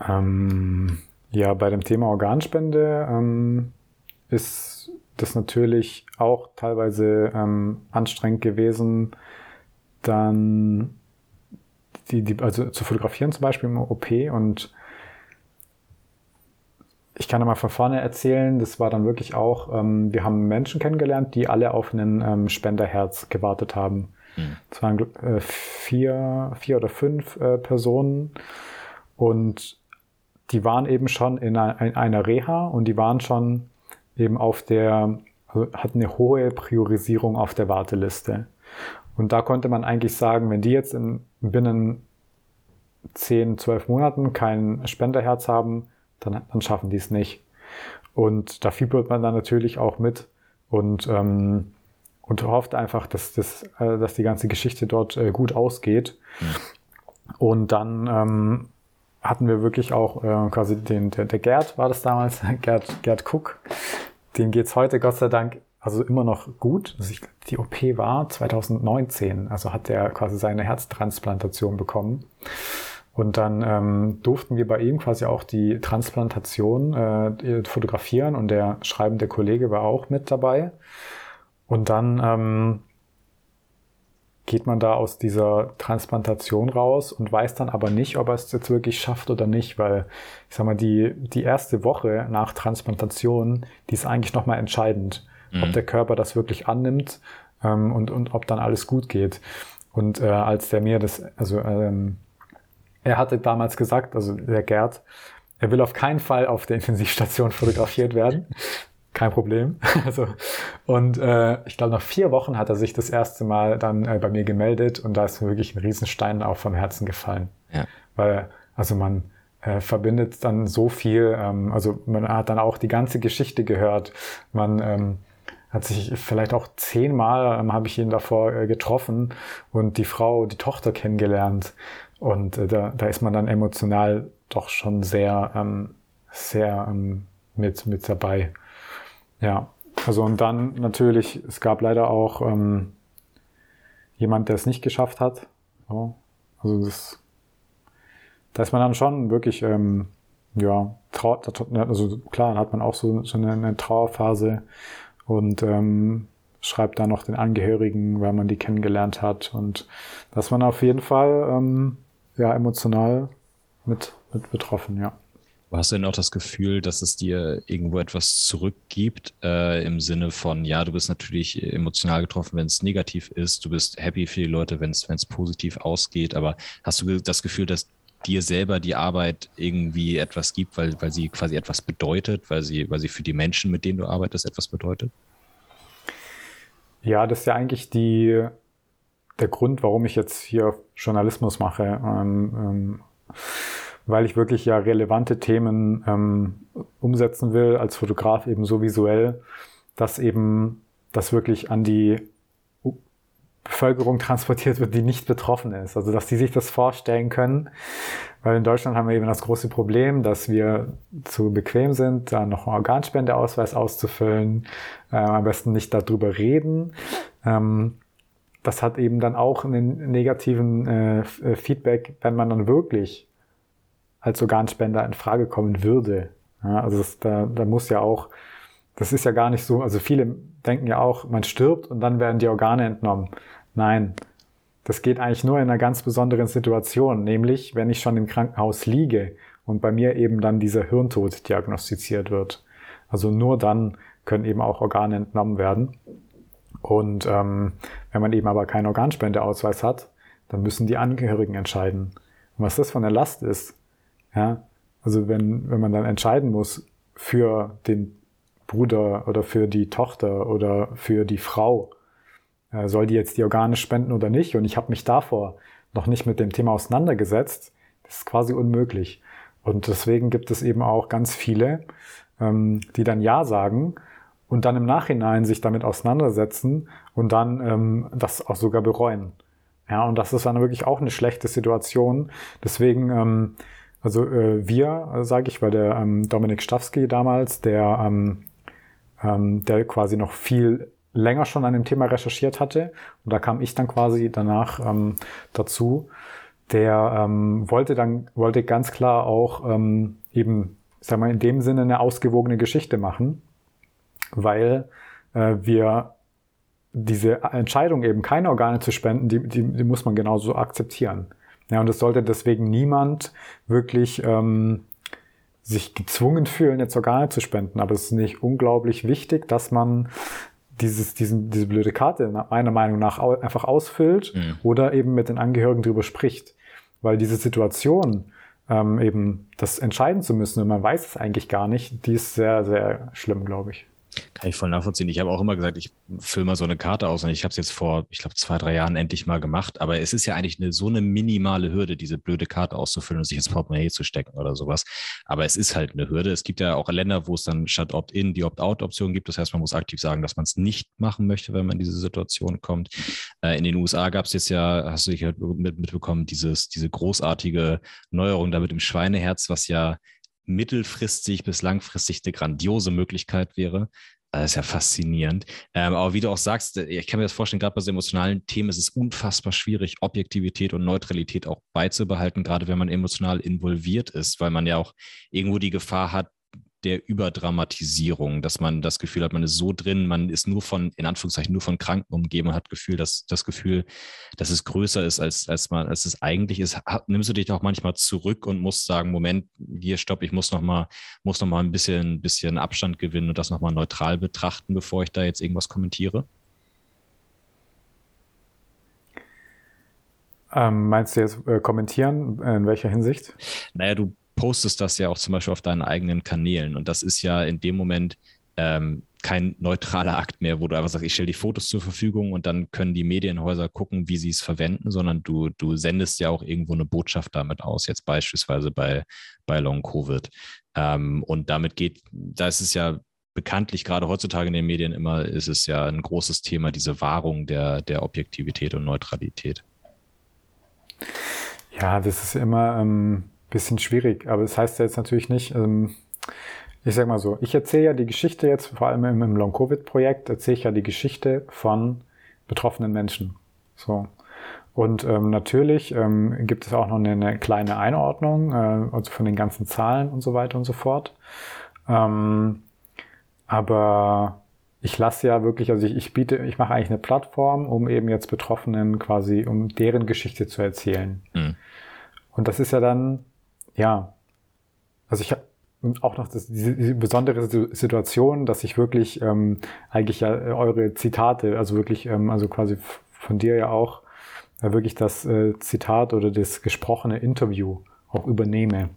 Ähm, ja, bei dem Thema Organspende ähm, ist das natürlich auch teilweise ähm, anstrengend gewesen, dann die, die, also zu fotografieren zum Beispiel im OP und ich kann mal von vorne erzählen, das war dann wirklich auch, ähm, wir haben Menschen kennengelernt, die alle auf einen ähm, Spenderherz gewartet haben. Mhm. Es waren äh, vier, vier oder fünf äh, Personen und die waren eben schon in, einer, in einer Reha und die waren schon eben auf der, hat eine hohe Priorisierung auf der Warteliste. Und da konnte man eigentlich sagen, wenn die jetzt in, binnen 10, 12 Monaten kein Spenderherz haben, dann, dann schaffen die es nicht. Und da fiebert man dann natürlich auch mit und, ähm, und hofft einfach, dass, das, äh, dass die ganze Geschichte dort äh, gut ausgeht. Mhm. Und dann ähm, hatten wir wirklich auch äh, quasi den, der, der Gerd war das damals, Gerd, Gerd Cook. Dem geht's heute Gott sei Dank also immer noch gut. Also ich, die OP war 2019, also hat er quasi seine Herztransplantation bekommen. Und dann ähm, durften wir bei ihm quasi auch die Transplantation äh, fotografieren und der schreibende Kollege war auch mit dabei. Und dann ähm, geht man da aus dieser Transplantation raus und weiß dann aber nicht, ob er es jetzt wirklich schafft oder nicht, weil ich sag mal, die, die erste Woche nach Transplantation, die ist eigentlich nochmal entscheidend, mhm. ob der Körper das wirklich annimmt ähm, und, und ob dann alles gut geht. Und äh, als der mir das, also ähm, er hatte damals gesagt, also der Gerd, er will auf keinen Fall auf der Intensivstation fotografiert werden. Kein Problem. Also, und äh, ich glaube, nach vier Wochen hat er sich das erste Mal dann äh, bei mir gemeldet und da ist mir wirklich ein Riesenstein auch vom Herzen gefallen. Ja. Weil, also man äh, verbindet dann so viel, ähm, also man hat dann auch die ganze Geschichte gehört. Man ähm, hat sich vielleicht auch zehnmal ähm, habe ich ihn davor äh, getroffen und die Frau, die Tochter kennengelernt. Und äh, da, da ist man dann emotional doch schon sehr, ähm, sehr ähm, mit, mit dabei. Ja, also und dann natürlich, es gab leider auch ähm, jemand, der es nicht geschafft hat. So. Also das, da ist man dann schon wirklich, ähm, ja, trau also klar, hat man auch so, so eine, eine Trauerphase und ähm, schreibt dann noch den Angehörigen, weil man die kennengelernt hat. Und dass man auf jeden Fall ähm, ja, emotional mit, mit betroffen, ja. Hast du denn auch das Gefühl, dass es dir irgendwo etwas zurückgibt, äh, im Sinne von, ja, du bist natürlich emotional getroffen, wenn es negativ ist, du bist happy für die Leute, wenn es positiv ausgeht, aber hast du das Gefühl, dass dir selber die Arbeit irgendwie etwas gibt, weil, weil sie quasi etwas bedeutet, weil sie, weil sie für die Menschen, mit denen du arbeitest, etwas bedeutet? Ja, das ist ja eigentlich die, der Grund, warum ich jetzt hier Journalismus mache, ähm, ähm, weil ich wirklich ja relevante Themen ähm, umsetzen will, als Fotograf eben so visuell, dass eben das wirklich an die Bevölkerung transportiert wird, die nicht betroffen ist. Also dass die sich das vorstellen können. Weil in Deutschland haben wir eben das große Problem, dass wir zu bequem sind, da noch einen Organspendeausweis auszufüllen, äh, am besten nicht darüber reden. Ähm, das hat eben dann auch einen negativen äh, Feedback, wenn man dann wirklich als Organspender in Frage kommen würde. Ja, also das, da, da muss ja auch, das ist ja gar nicht so, also viele denken ja auch, man stirbt und dann werden die Organe entnommen. Nein, das geht eigentlich nur in einer ganz besonderen Situation, nämlich wenn ich schon im Krankenhaus liege und bei mir eben dann dieser Hirntod diagnostiziert wird. Also nur dann können eben auch Organe entnommen werden. Und ähm, wenn man eben aber keinen Organspendeausweis hat, dann müssen die Angehörigen entscheiden. Und was das von der Last ist, ja, also wenn, wenn man dann entscheiden muss für den Bruder oder für die Tochter oder für die Frau, äh, soll die jetzt die Organe spenden oder nicht? Und ich habe mich davor noch nicht mit dem Thema auseinandergesetzt. Das ist quasi unmöglich. Und deswegen gibt es eben auch ganz viele, ähm, die dann Ja sagen und dann im Nachhinein sich damit auseinandersetzen und dann ähm, das auch sogar bereuen. Ja, und das ist dann wirklich auch eine schlechte Situation. Deswegen, ähm, also äh, wir, äh, sage ich, weil der ähm, Dominik Stawski damals, der, ähm, ähm, der quasi noch viel länger schon an dem Thema recherchiert hatte, und da kam ich dann quasi danach ähm, dazu, der ähm, wollte dann, wollte ganz klar auch ähm, eben, sag mal, in dem Sinne eine ausgewogene Geschichte machen weil äh, wir diese Entscheidung eben keine Organe zu spenden, die, die, die muss man genauso akzeptieren. Ja, und es sollte deswegen niemand wirklich ähm, sich gezwungen fühlen, jetzt Organe zu spenden. Aber es ist nicht unglaublich wichtig, dass man dieses, diesen, diese blöde Karte meiner Meinung nach einfach ausfüllt mhm. oder eben mit den Angehörigen drüber spricht. Weil diese Situation, ähm, eben das entscheiden zu müssen und man weiß es eigentlich gar nicht, die ist sehr, sehr schlimm, glaube ich. Kann ich voll nachvollziehen. Ich habe auch immer gesagt, ich fülle mal so eine Karte aus und ich habe es jetzt vor, ich glaube, zwei, drei Jahren endlich mal gemacht. Aber es ist ja eigentlich eine, so eine minimale Hürde, diese blöde Karte auszufüllen und sich ins Portemonnaie zu stecken oder sowas. Aber es ist halt eine Hürde. Es gibt ja auch Länder, wo es dann statt Opt-in die Opt-out-Option gibt. Das heißt, man muss aktiv sagen, dass man es nicht machen möchte, wenn man in diese Situation kommt. Äh, in den USA gab es jetzt ja, hast du dich mit, mitbekommen, dieses, diese großartige Neuerung da mit dem Schweineherz, was ja mittelfristig bis langfristig eine grandiose Möglichkeit wäre. Das ist ja faszinierend. Ähm, aber wie du auch sagst, äh, ich kann mir das vorstellen, gerade bei so emotionalen Themen ist es unfassbar schwierig, Objektivität und Neutralität auch beizubehalten, gerade wenn man emotional involviert ist, weil man ja auch irgendwo die Gefahr hat, der Überdramatisierung, dass man das Gefühl hat, man ist so drin, man ist nur von, in Anführungszeichen, nur von Kranken umgeben, man hat Gefühl, dass das Gefühl, dass es größer ist, als, als man, als es eigentlich ist. Nimmst du dich auch manchmal zurück und musst sagen, Moment, hier stopp, ich muss noch mal, muss noch mal ein bisschen, bisschen Abstand gewinnen und das noch mal neutral betrachten, bevor ich da jetzt irgendwas kommentiere? Ähm, meinst du jetzt äh, kommentieren? In welcher Hinsicht? Naja, du postest das ja auch zum Beispiel auf deinen eigenen Kanälen. Und das ist ja in dem Moment ähm, kein neutraler Akt mehr, wo du einfach sagst, ich stelle die Fotos zur Verfügung und dann können die Medienhäuser gucken, wie sie es verwenden, sondern du, du sendest ja auch irgendwo eine Botschaft damit aus, jetzt beispielsweise bei, bei Long Covid. Ähm, und damit geht, da ist es ja bekanntlich gerade heutzutage in den Medien immer, ist es ja ein großes Thema, diese Wahrung der, der Objektivität und Neutralität. Ja, das ist immer, ähm, bisschen schwierig, aber das heißt ja jetzt natürlich nicht, ähm, ich sag mal so, ich erzähle ja die Geschichte jetzt, vor allem im, Long-Covid-Projekt, erzähle ich ja die Geschichte von betroffenen Menschen. So. Und ähm, natürlich ähm, gibt es auch noch eine, eine kleine Einordnung, äh, also von den ganzen Zahlen und so weiter und so fort. Ähm, aber ich lasse ja wirklich, also ich, ich biete, ich mache eigentlich eine Plattform, um eben jetzt Betroffenen quasi, um deren Geschichte zu erzählen. Mhm. Und das ist ja dann ja, also ich habe auch noch das, diese, diese besondere Situation, dass ich wirklich ähm, eigentlich ja äh, eure Zitate, also wirklich, ähm, also quasi von dir ja auch, äh, wirklich das äh, Zitat oder das gesprochene Interview auch übernehme.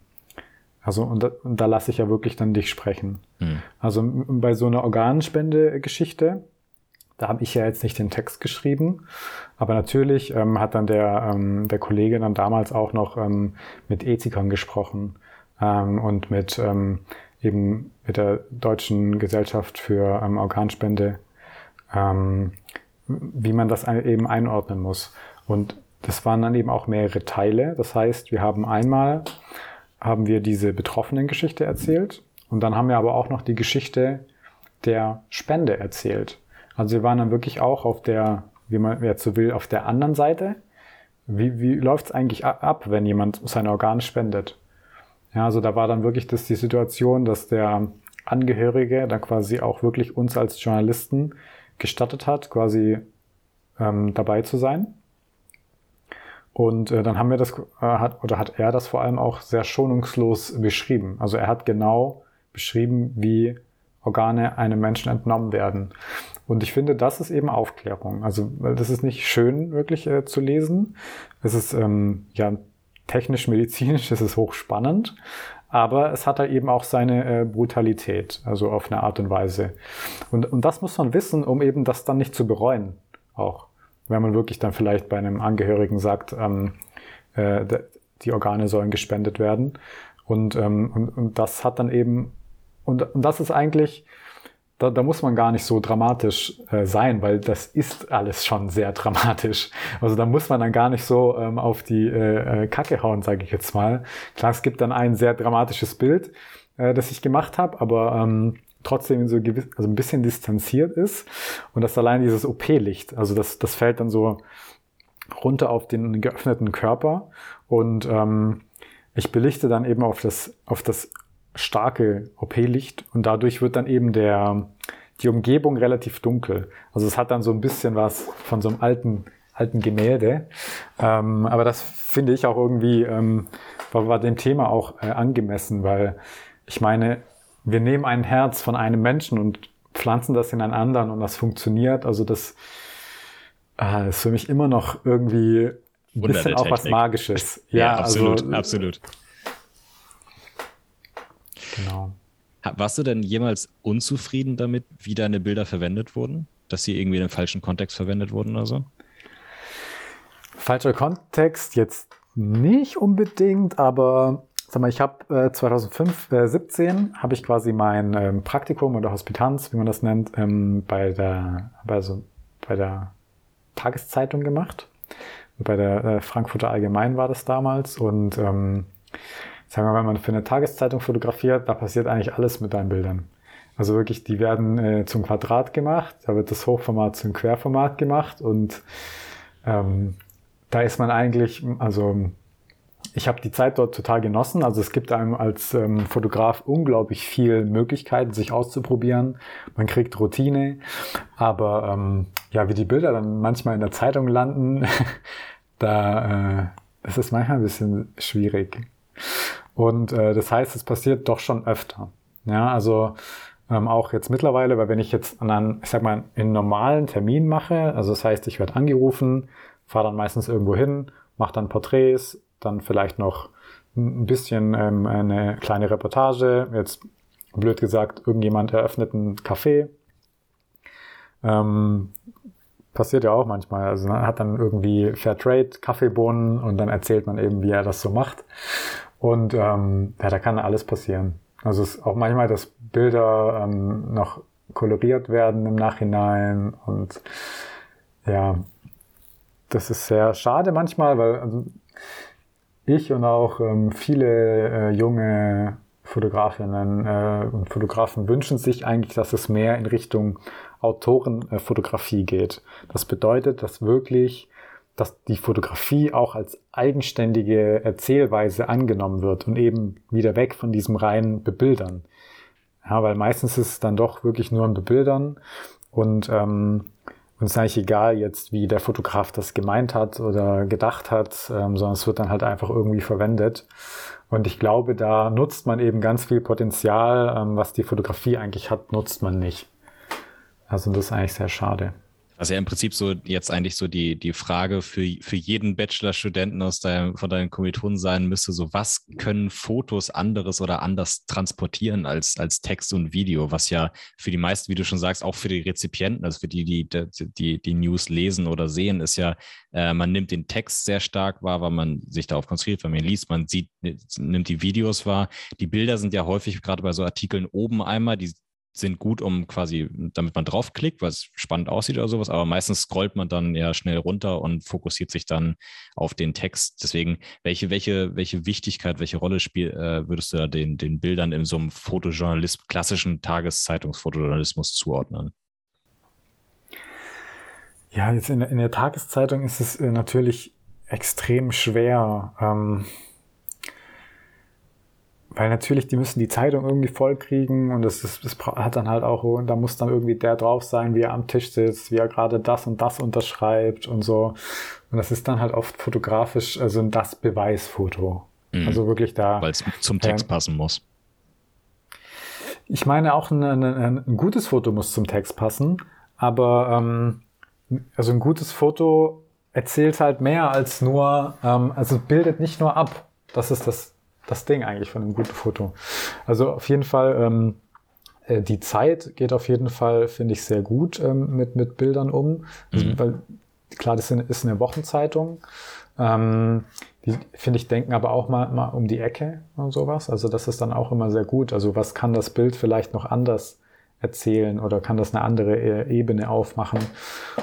Also und da, und da lasse ich ja wirklich dann dich sprechen. Mhm. Also bei so einer Organspende-Geschichte, da habe ich ja jetzt nicht den Text geschrieben, aber natürlich ähm, hat dann der, ähm, der Kollege dann damals auch noch ähm, mit Ethikern gesprochen ähm, und mit ähm, eben mit der Deutschen Gesellschaft für ähm, Organspende, ähm, wie man das eben einordnen muss. Und das waren dann eben auch mehrere Teile. Das heißt, wir haben einmal haben wir diese betroffenen Geschichte erzählt und dann haben wir aber auch noch die Geschichte der Spende erzählt. Also wir waren dann wirklich auch auf der, wie man jetzt so will, auf der anderen Seite. Wie, wie läuft es eigentlich ab, wenn jemand seine Organe spendet? Ja, also da war dann wirklich das die Situation, dass der Angehörige dann quasi auch wirklich uns als Journalisten gestattet hat, quasi ähm, dabei zu sein. Und äh, dann haben wir das, äh, hat, oder hat er das vor allem auch sehr schonungslos beschrieben. Also er hat genau beschrieben, wie Organe einem Menschen entnommen werden. Und ich finde, das ist eben Aufklärung. Also, weil das ist nicht schön wirklich äh, zu lesen. Es ist ähm, ja technisch-medizinisch, es ist hochspannend, aber es hat da eben auch seine äh, Brutalität, also auf eine Art und Weise. Und, und das muss man wissen, um eben das dann nicht zu bereuen, auch. Wenn man wirklich dann vielleicht bei einem Angehörigen sagt, ähm, äh, die Organe sollen gespendet werden. Und, ähm, und, und das hat dann eben, und, und das ist eigentlich, da, da muss man gar nicht so dramatisch äh, sein, weil das ist alles schon sehr dramatisch. Also da muss man dann gar nicht so ähm, auf die äh, äh Kacke hauen, sage ich jetzt mal. Klar, es gibt dann ein sehr dramatisches Bild, äh, das ich gemacht habe, aber ähm, trotzdem so gewiss, also ein bisschen distanziert ist. Und das allein dieses OP-Licht, also das, das fällt dann so runter auf den geöffneten Körper und ähm, ich belichte dann eben auf das, auf das starke OP-Licht und dadurch wird dann eben der, die Umgebung relativ dunkel. Also es hat dann so ein bisschen was von so einem alten, alten Gemälde. Ähm, aber das finde ich auch irgendwie, ähm, war, war dem Thema auch äh, angemessen, weil ich meine, wir nehmen ein Herz von einem Menschen und pflanzen das in einen anderen und das funktioniert. Also das äh, ist für mich immer noch irgendwie ein bisschen auch was Magisches. Ja, ja absolut, also, absolut. Genau. Warst du denn jemals unzufrieden damit, wie deine Bilder verwendet wurden? Dass sie irgendwie in einem falschen Kontext verwendet wurden oder so? Falscher Kontext jetzt nicht unbedingt, aber sag mal, ich habe äh, 2005, äh, 17 habe ich quasi mein ähm, Praktikum oder Hospitanz, wie man das nennt, ähm, bei der, also bei der Tageszeitung gemacht. Bei der äh, Frankfurter Allgemein war das damals und ähm, sagen wir mal, wenn man für eine Tageszeitung fotografiert, da passiert eigentlich alles mit deinen Bildern. Also wirklich, die werden äh, zum Quadrat gemacht, da wird das Hochformat zum Querformat gemacht und ähm, da ist man eigentlich, also ich habe die Zeit dort total genossen. Also es gibt einem als ähm, Fotograf unglaublich viel Möglichkeiten, sich auszuprobieren. Man kriegt Routine. Aber ähm, ja, wie die Bilder dann manchmal in der Zeitung landen, da äh, ist es manchmal ein bisschen schwierig. Und äh, das heißt, es passiert doch schon öfter. Ja, also ähm, auch jetzt mittlerweile, weil wenn ich jetzt einen, ich sag mal, einen normalen Termin mache, also das heißt, ich werde angerufen, fahre dann meistens irgendwo hin, mache dann Porträts, dann vielleicht noch ein bisschen ähm, eine kleine Reportage. Jetzt blöd gesagt, irgendjemand eröffnet ein Café. Ähm, passiert ja auch manchmal. Also man hat dann irgendwie Fairtrade, Kaffeebohnen und dann erzählt man eben, wie er das so macht. Und ähm, ja, da kann alles passieren. Also es ist auch manchmal, dass Bilder ähm, noch koloriert werden im Nachhinein und ja, das ist sehr schade manchmal, weil also ich und auch ähm, viele äh, junge Fotografinnen äh, und Fotografen wünschen sich eigentlich, dass es mehr in Richtung Autorenfotografie geht. Das bedeutet, dass wirklich, dass die Fotografie auch als eigenständige Erzählweise angenommen wird und eben wieder weg von diesem reinen Bebildern. Ja, weil meistens ist es dann doch wirklich nur ein Bebildern und ähm, und es ist eigentlich egal jetzt, wie der Fotograf das gemeint hat oder gedacht hat, ähm, sondern es wird dann halt einfach irgendwie verwendet. Und ich glaube, da nutzt man eben ganz viel Potenzial, ähm, was die Fotografie eigentlich hat, nutzt man nicht. Also das ist eigentlich sehr schade. Was ja im Prinzip so jetzt eigentlich so die, die Frage für, für jeden Bachelorstudenten aus deinem, von deinen Kommilitonen sein müsste, so was können Fotos anderes oder anders transportieren als, als Text und Video, was ja für die meisten, wie du schon sagst, auch für die Rezipienten, also für die, die die, die News lesen oder sehen, ist ja, äh, man nimmt den Text sehr stark wahr, weil man sich darauf konzentriert, weil man liest, man sieht, nimmt die Videos wahr. Die Bilder sind ja häufig gerade bei so Artikeln oben einmal, die sind gut, um quasi, damit man draufklickt, weil es spannend aussieht oder sowas, aber meistens scrollt man dann ja schnell runter und fokussiert sich dann auf den Text. Deswegen, welche, welche, welche Wichtigkeit, welche Rolle spiel, äh, würdest du den, den Bildern in so einem Fotojournalismus, klassischen Tageszeitungsfotojournalismus zuordnen? Ja, jetzt in, in der Tageszeitung ist es äh, natürlich extrem schwer. Ähm, weil natürlich, die müssen die Zeitung irgendwie voll kriegen und das, ist, das hat dann halt auch, und da muss dann irgendwie der drauf sein, wie er am Tisch sitzt, wie er gerade das und das unterschreibt und so. Und das ist dann halt oft fotografisch, also das Beweisfoto. Mhm. Also wirklich da. Weil es zum Text äh, passen muss. Ich meine, auch ein, ein, ein, gutes Foto muss zum Text passen, aber ähm, also ein gutes Foto erzählt halt mehr als nur, ähm, also bildet nicht nur ab. Das ist das, das Ding eigentlich von einem guten Foto. Also auf jeden Fall, ähm, äh, die Zeit geht auf jeden Fall, finde ich, sehr gut ähm, mit, mit Bildern um. Also, mhm. Weil klar, das ist eine Wochenzeitung. Ähm, die, finde ich, denken aber auch mal, mal um die Ecke und sowas. Also das ist dann auch immer sehr gut. Also was kann das Bild vielleicht noch anders erzählen oder kann das eine andere äh, Ebene aufmachen.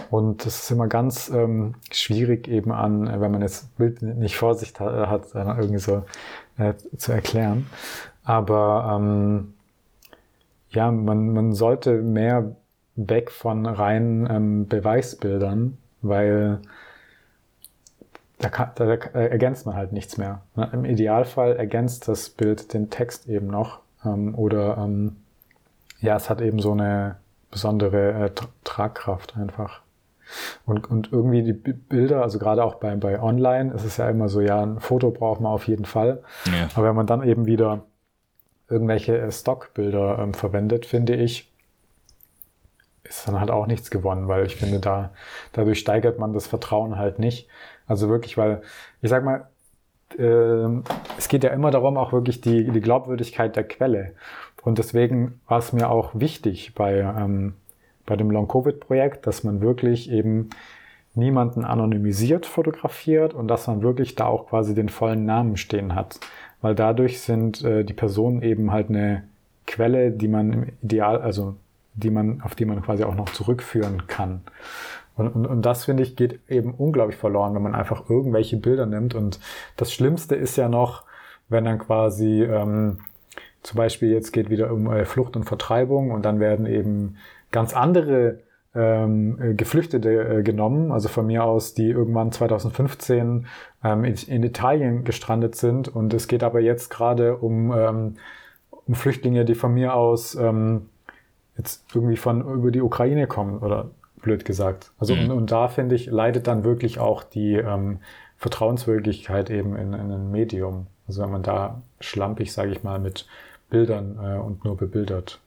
Und das ist immer ganz ähm, schwierig eben an, wenn man jetzt Bild nicht vor sich hat, dann irgendwie so äh, zu erklären. Aber ähm, ja, man, man sollte mehr weg von reinen ähm, Beweisbildern, weil da, kann, da, ergänzt man halt nichts mehr. Ne? Im Idealfall ergänzt das Bild den Text eben noch ähm, oder ähm, ja, es hat eben so eine besondere äh, Tragkraft einfach. Und, und irgendwie die Bilder, also gerade auch bei, bei Online, ist es ja immer so, ja, ein Foto braucht man auf jeden Fall. Ja. Aber wenn man dann eben wieder irgendwelche äh, Stockbilder ähm, verwendet, finde ich, ist dann halt auch nichts gewonnen, weil ich finde, da, dadurch steigert man das Vertrauen halt nicht. Also wirklich, weil, ich sag mal, äh, es geht ja immer darum, auch wirklich die, die Glaubwürdigkeit der Quelle. Und deswegen war es mir auch wichtig bei, ähm, bei dem Long-Covid-Projekt, dass man wirklich eben niemanden anonymisiert fotografiert und dass man wirklich da auch quasi den vollen Namen stehen hat. Weil dadurch sind äh, die Personen eben halt eine Quelle, die man im Ideal, also die man, auf die man quasi auch noch zurückführen kann. Und, und, und das, finde ich, geht eben unglaublich verloren, wenn man einfach irgendwelche Bilder nimmt. Und das Schlimmste ist ja noch, wenn dann quasi ähm, zum Beispiel jetzt geht wieder um äh, Flucht und Vertreibung und dann werden eben ganz andere ähm, äh, Geflüchtete äh, genommen, also von mir aus, die irgendwann 2015 ähm, in, in, Italien gestrandet sind. Und es geht aber jetzt gerade um, ähm, um Flüchtlinge, die von mir aus ähm, jetzt irgendwie von über die Ukraine kommen oder blöd gesagt. Also mhm. und, und, da finde ich, leidet dann wirklich auch die ähm, Vertrauenswürdigkeit eben in, in einem Medium. Also wenn man da schlampig, sage ich mal, mit Bildern äh, und nur bebildert.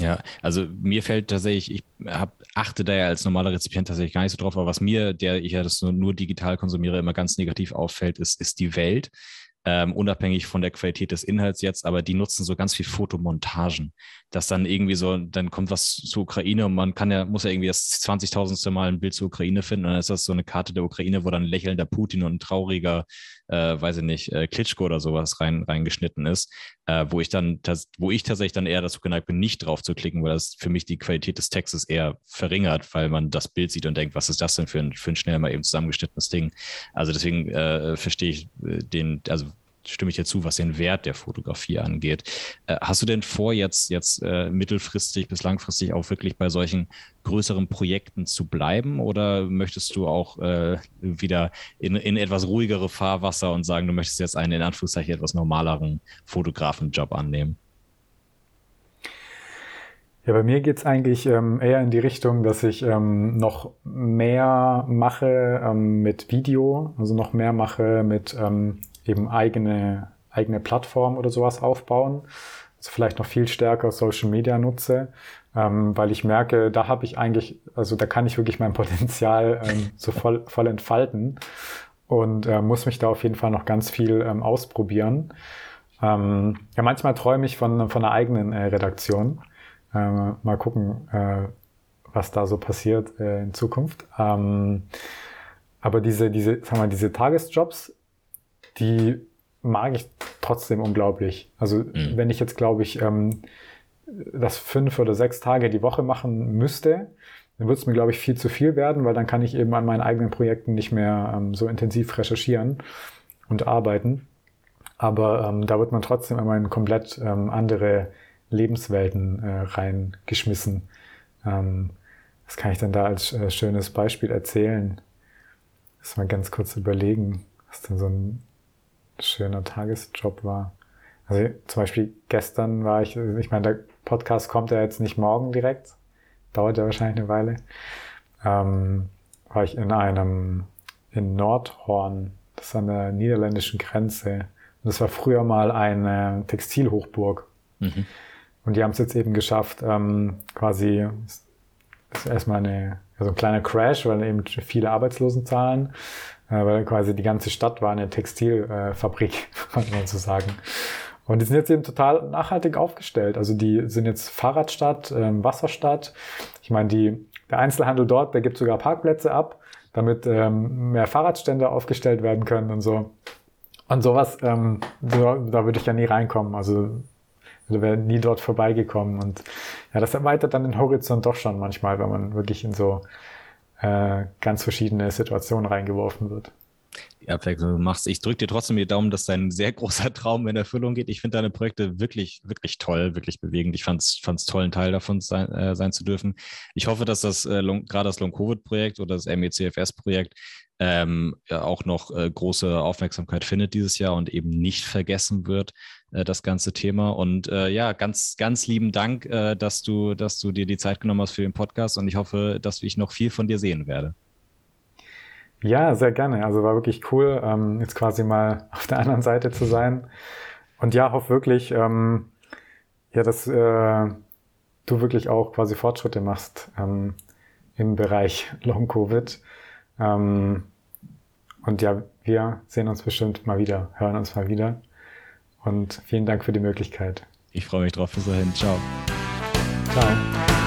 Ja, also mir fällt tatsächlich, ich hab, achte da ja als normaler Rezipient tatsächlich gar nicht so drauf, aber was mir, der ich ja das nur, nur digital konsumiere, immer ganz negativ auffällt, ist, ist die Welt ähm, unabhängig von der Qualität des Inhalts jetzt, aber die nutzen so ganz viel Fotomontagen, dass dann irgendwie so, dann kommt was zur Ukraine und man kann ja, muss ja irgendwie das 20.000. Mal ein Bild zur Ukraine finden und dann ist das so eine Karte der Ukraine, wo dann lächelnder Putin und ein trauriger, äh, weiß ich nicht, äh, Klitschko oder sowas rein, reingeschnitten ist, äh, wo ich dann, wo ich tatsächlich dann eher dazu geneigt bin, nicht drauf zu klicken, weil das für mich die Qualität des Textes eher verringert, weil man das Bild sieht und denkt, was ist das denn für ein, für ein schnell mal eben zusammengeschnittenes Ding. Also deswegen äh, verstehe ich äh, den, also stimme ich dir zu, was den Wert der Fotografie angeht. Äh, hast du denn vor, jetzt, jetzt äh, mittelfristig bis langfristig auch wirklich bei solchen größeren Projekten zu bleiben oder möchtest du auch äh, wieder in, in etwas ruhigere Fahrwasser und sagen, du möchtest jetzt einen in Anführungszeichen etwas normaleren Fotografenjob annehmen? Ja, bei mir geht's eigentlich ähm, eher in die Richtung, dass ich ähm, noch mehr mache ähm, mit Video, also noch mehr mache mit ähm, eben eigene, eigene Plattform oder sowas aufbauen. Also vielleicht noch viel stärker Social Media nutze, ähm, weil ich merke, da habe ich eigentlich, also da kann ich wirklich mein Potenzial ähm, so voll, voll entfalten und äh, muss mich da auf jeden Fall noch ganz viel ähm, ausprobieren. Ähm, ja, manchmal träume ich von, von einer eigenen äh, Redaktion. Ähm, mal gucken, äh, was da so passiert äh, in Zukunft. Ähm, aber diese, diese, sagen wir, diese Tagesjobs, die mag ich trotzdem unglaublich. Also mhm. wenn ich jetzt, glaube ich, ähm, das fünf oder sechs Tage die Woche machen müsste, dann wird es mir, glaube ich, viel zu viel werden, weil dann kann ich eben an meinen eigenen Projekten nicht mehr ähm, so intensiv recherchieren und arbeiten. Aber ähm, da wird man trotzdem immer in komplett ähm, andere Lebenswelten äh, reingeschmissen. Ähm, was kann ich denn da als äh, schönes Beispiel erzählen? Lass mal ganz kurz überlegen, was denn so ein schöner Tagesjob war. Also zum Beispiel gestern war ich, ich meine, der Podcast kommt ja jetzt nicht morgen direkt, dauert ja wahrscheinlich eine Weile. Ähm, war ich in einem, in Nordhorn, das ist an der niederländischen Grenze. Und das war früher mal eine Textilhochburg. Mhm. Und die haben es jetzt eben geschafft, ähm, quasi, ist erstmal eine, also ein kleiner Crash, weil eben viele Arbeitslosenzahlen weil quasi die ganze Stadt war eine Textilfabrik, kann man so sagen. Und die sind jetzt eben total nachhaltig aufgestellt. Also die sind jetzt Fahrradstadt, ähm, Wasserstadt. Ich meine, die, der Einzelhandel dort, der gibt sogar Parkplätze ab, damit ähm, mehr Fahrradstände aufgestellt werden können und so. Und sowas, ähm, so, da würde ich ja nie reinkommen. Also da wäre nie dort vorbeigekommen. Und ja, das erweitert dann den Horizont doch schon manchmal, wenn man wirklich in so äh, ganz verschiedene Situationen reingeworfen wird. Ja, perfekt, du machst. Ich drücke dir trotzdem die Daumen, dass dein sehr großer Traum in Erfüllung geht. Ich finde deine Projekte wirklich, wirklich toll, wirklich bewegend. Ich fand es toll, ein Teil davon sein, äh, sein zu dürfen. Ich hoffe, dass das äh, gerade das Long-Covid-Projekt oder das MECFS-Projekt ähm, ja, auch noch äh, große Aufmerksamkeit findet dieses Jahr und eben nicht vergessen wird, äh, das ganze Thema. Und äh, ja, ganz, ganz lieben Dank, äh, dass du, dass du dir die Zeit genommen hast für den Podcast und ich hoffe, dass ich noch viel von dir sehen werde. Ja, sehr gerne. Also war wirklich cool, ähm, jetzt quasi mal auf der anderen Seite zu sein. Und ja, hoffe wirklich, ähm, ja, dass äh, du wirklich auch quasi Fortschritte machst ähm, im Bereich Long Covid. Ähm, und ja, wir sehen uns bestimmt mal wieder, hören uns mal wieder. Und vielen Dank für die Möglichkeit. Ich freue mich drauf. Bis dahin. Ciao. Ciao.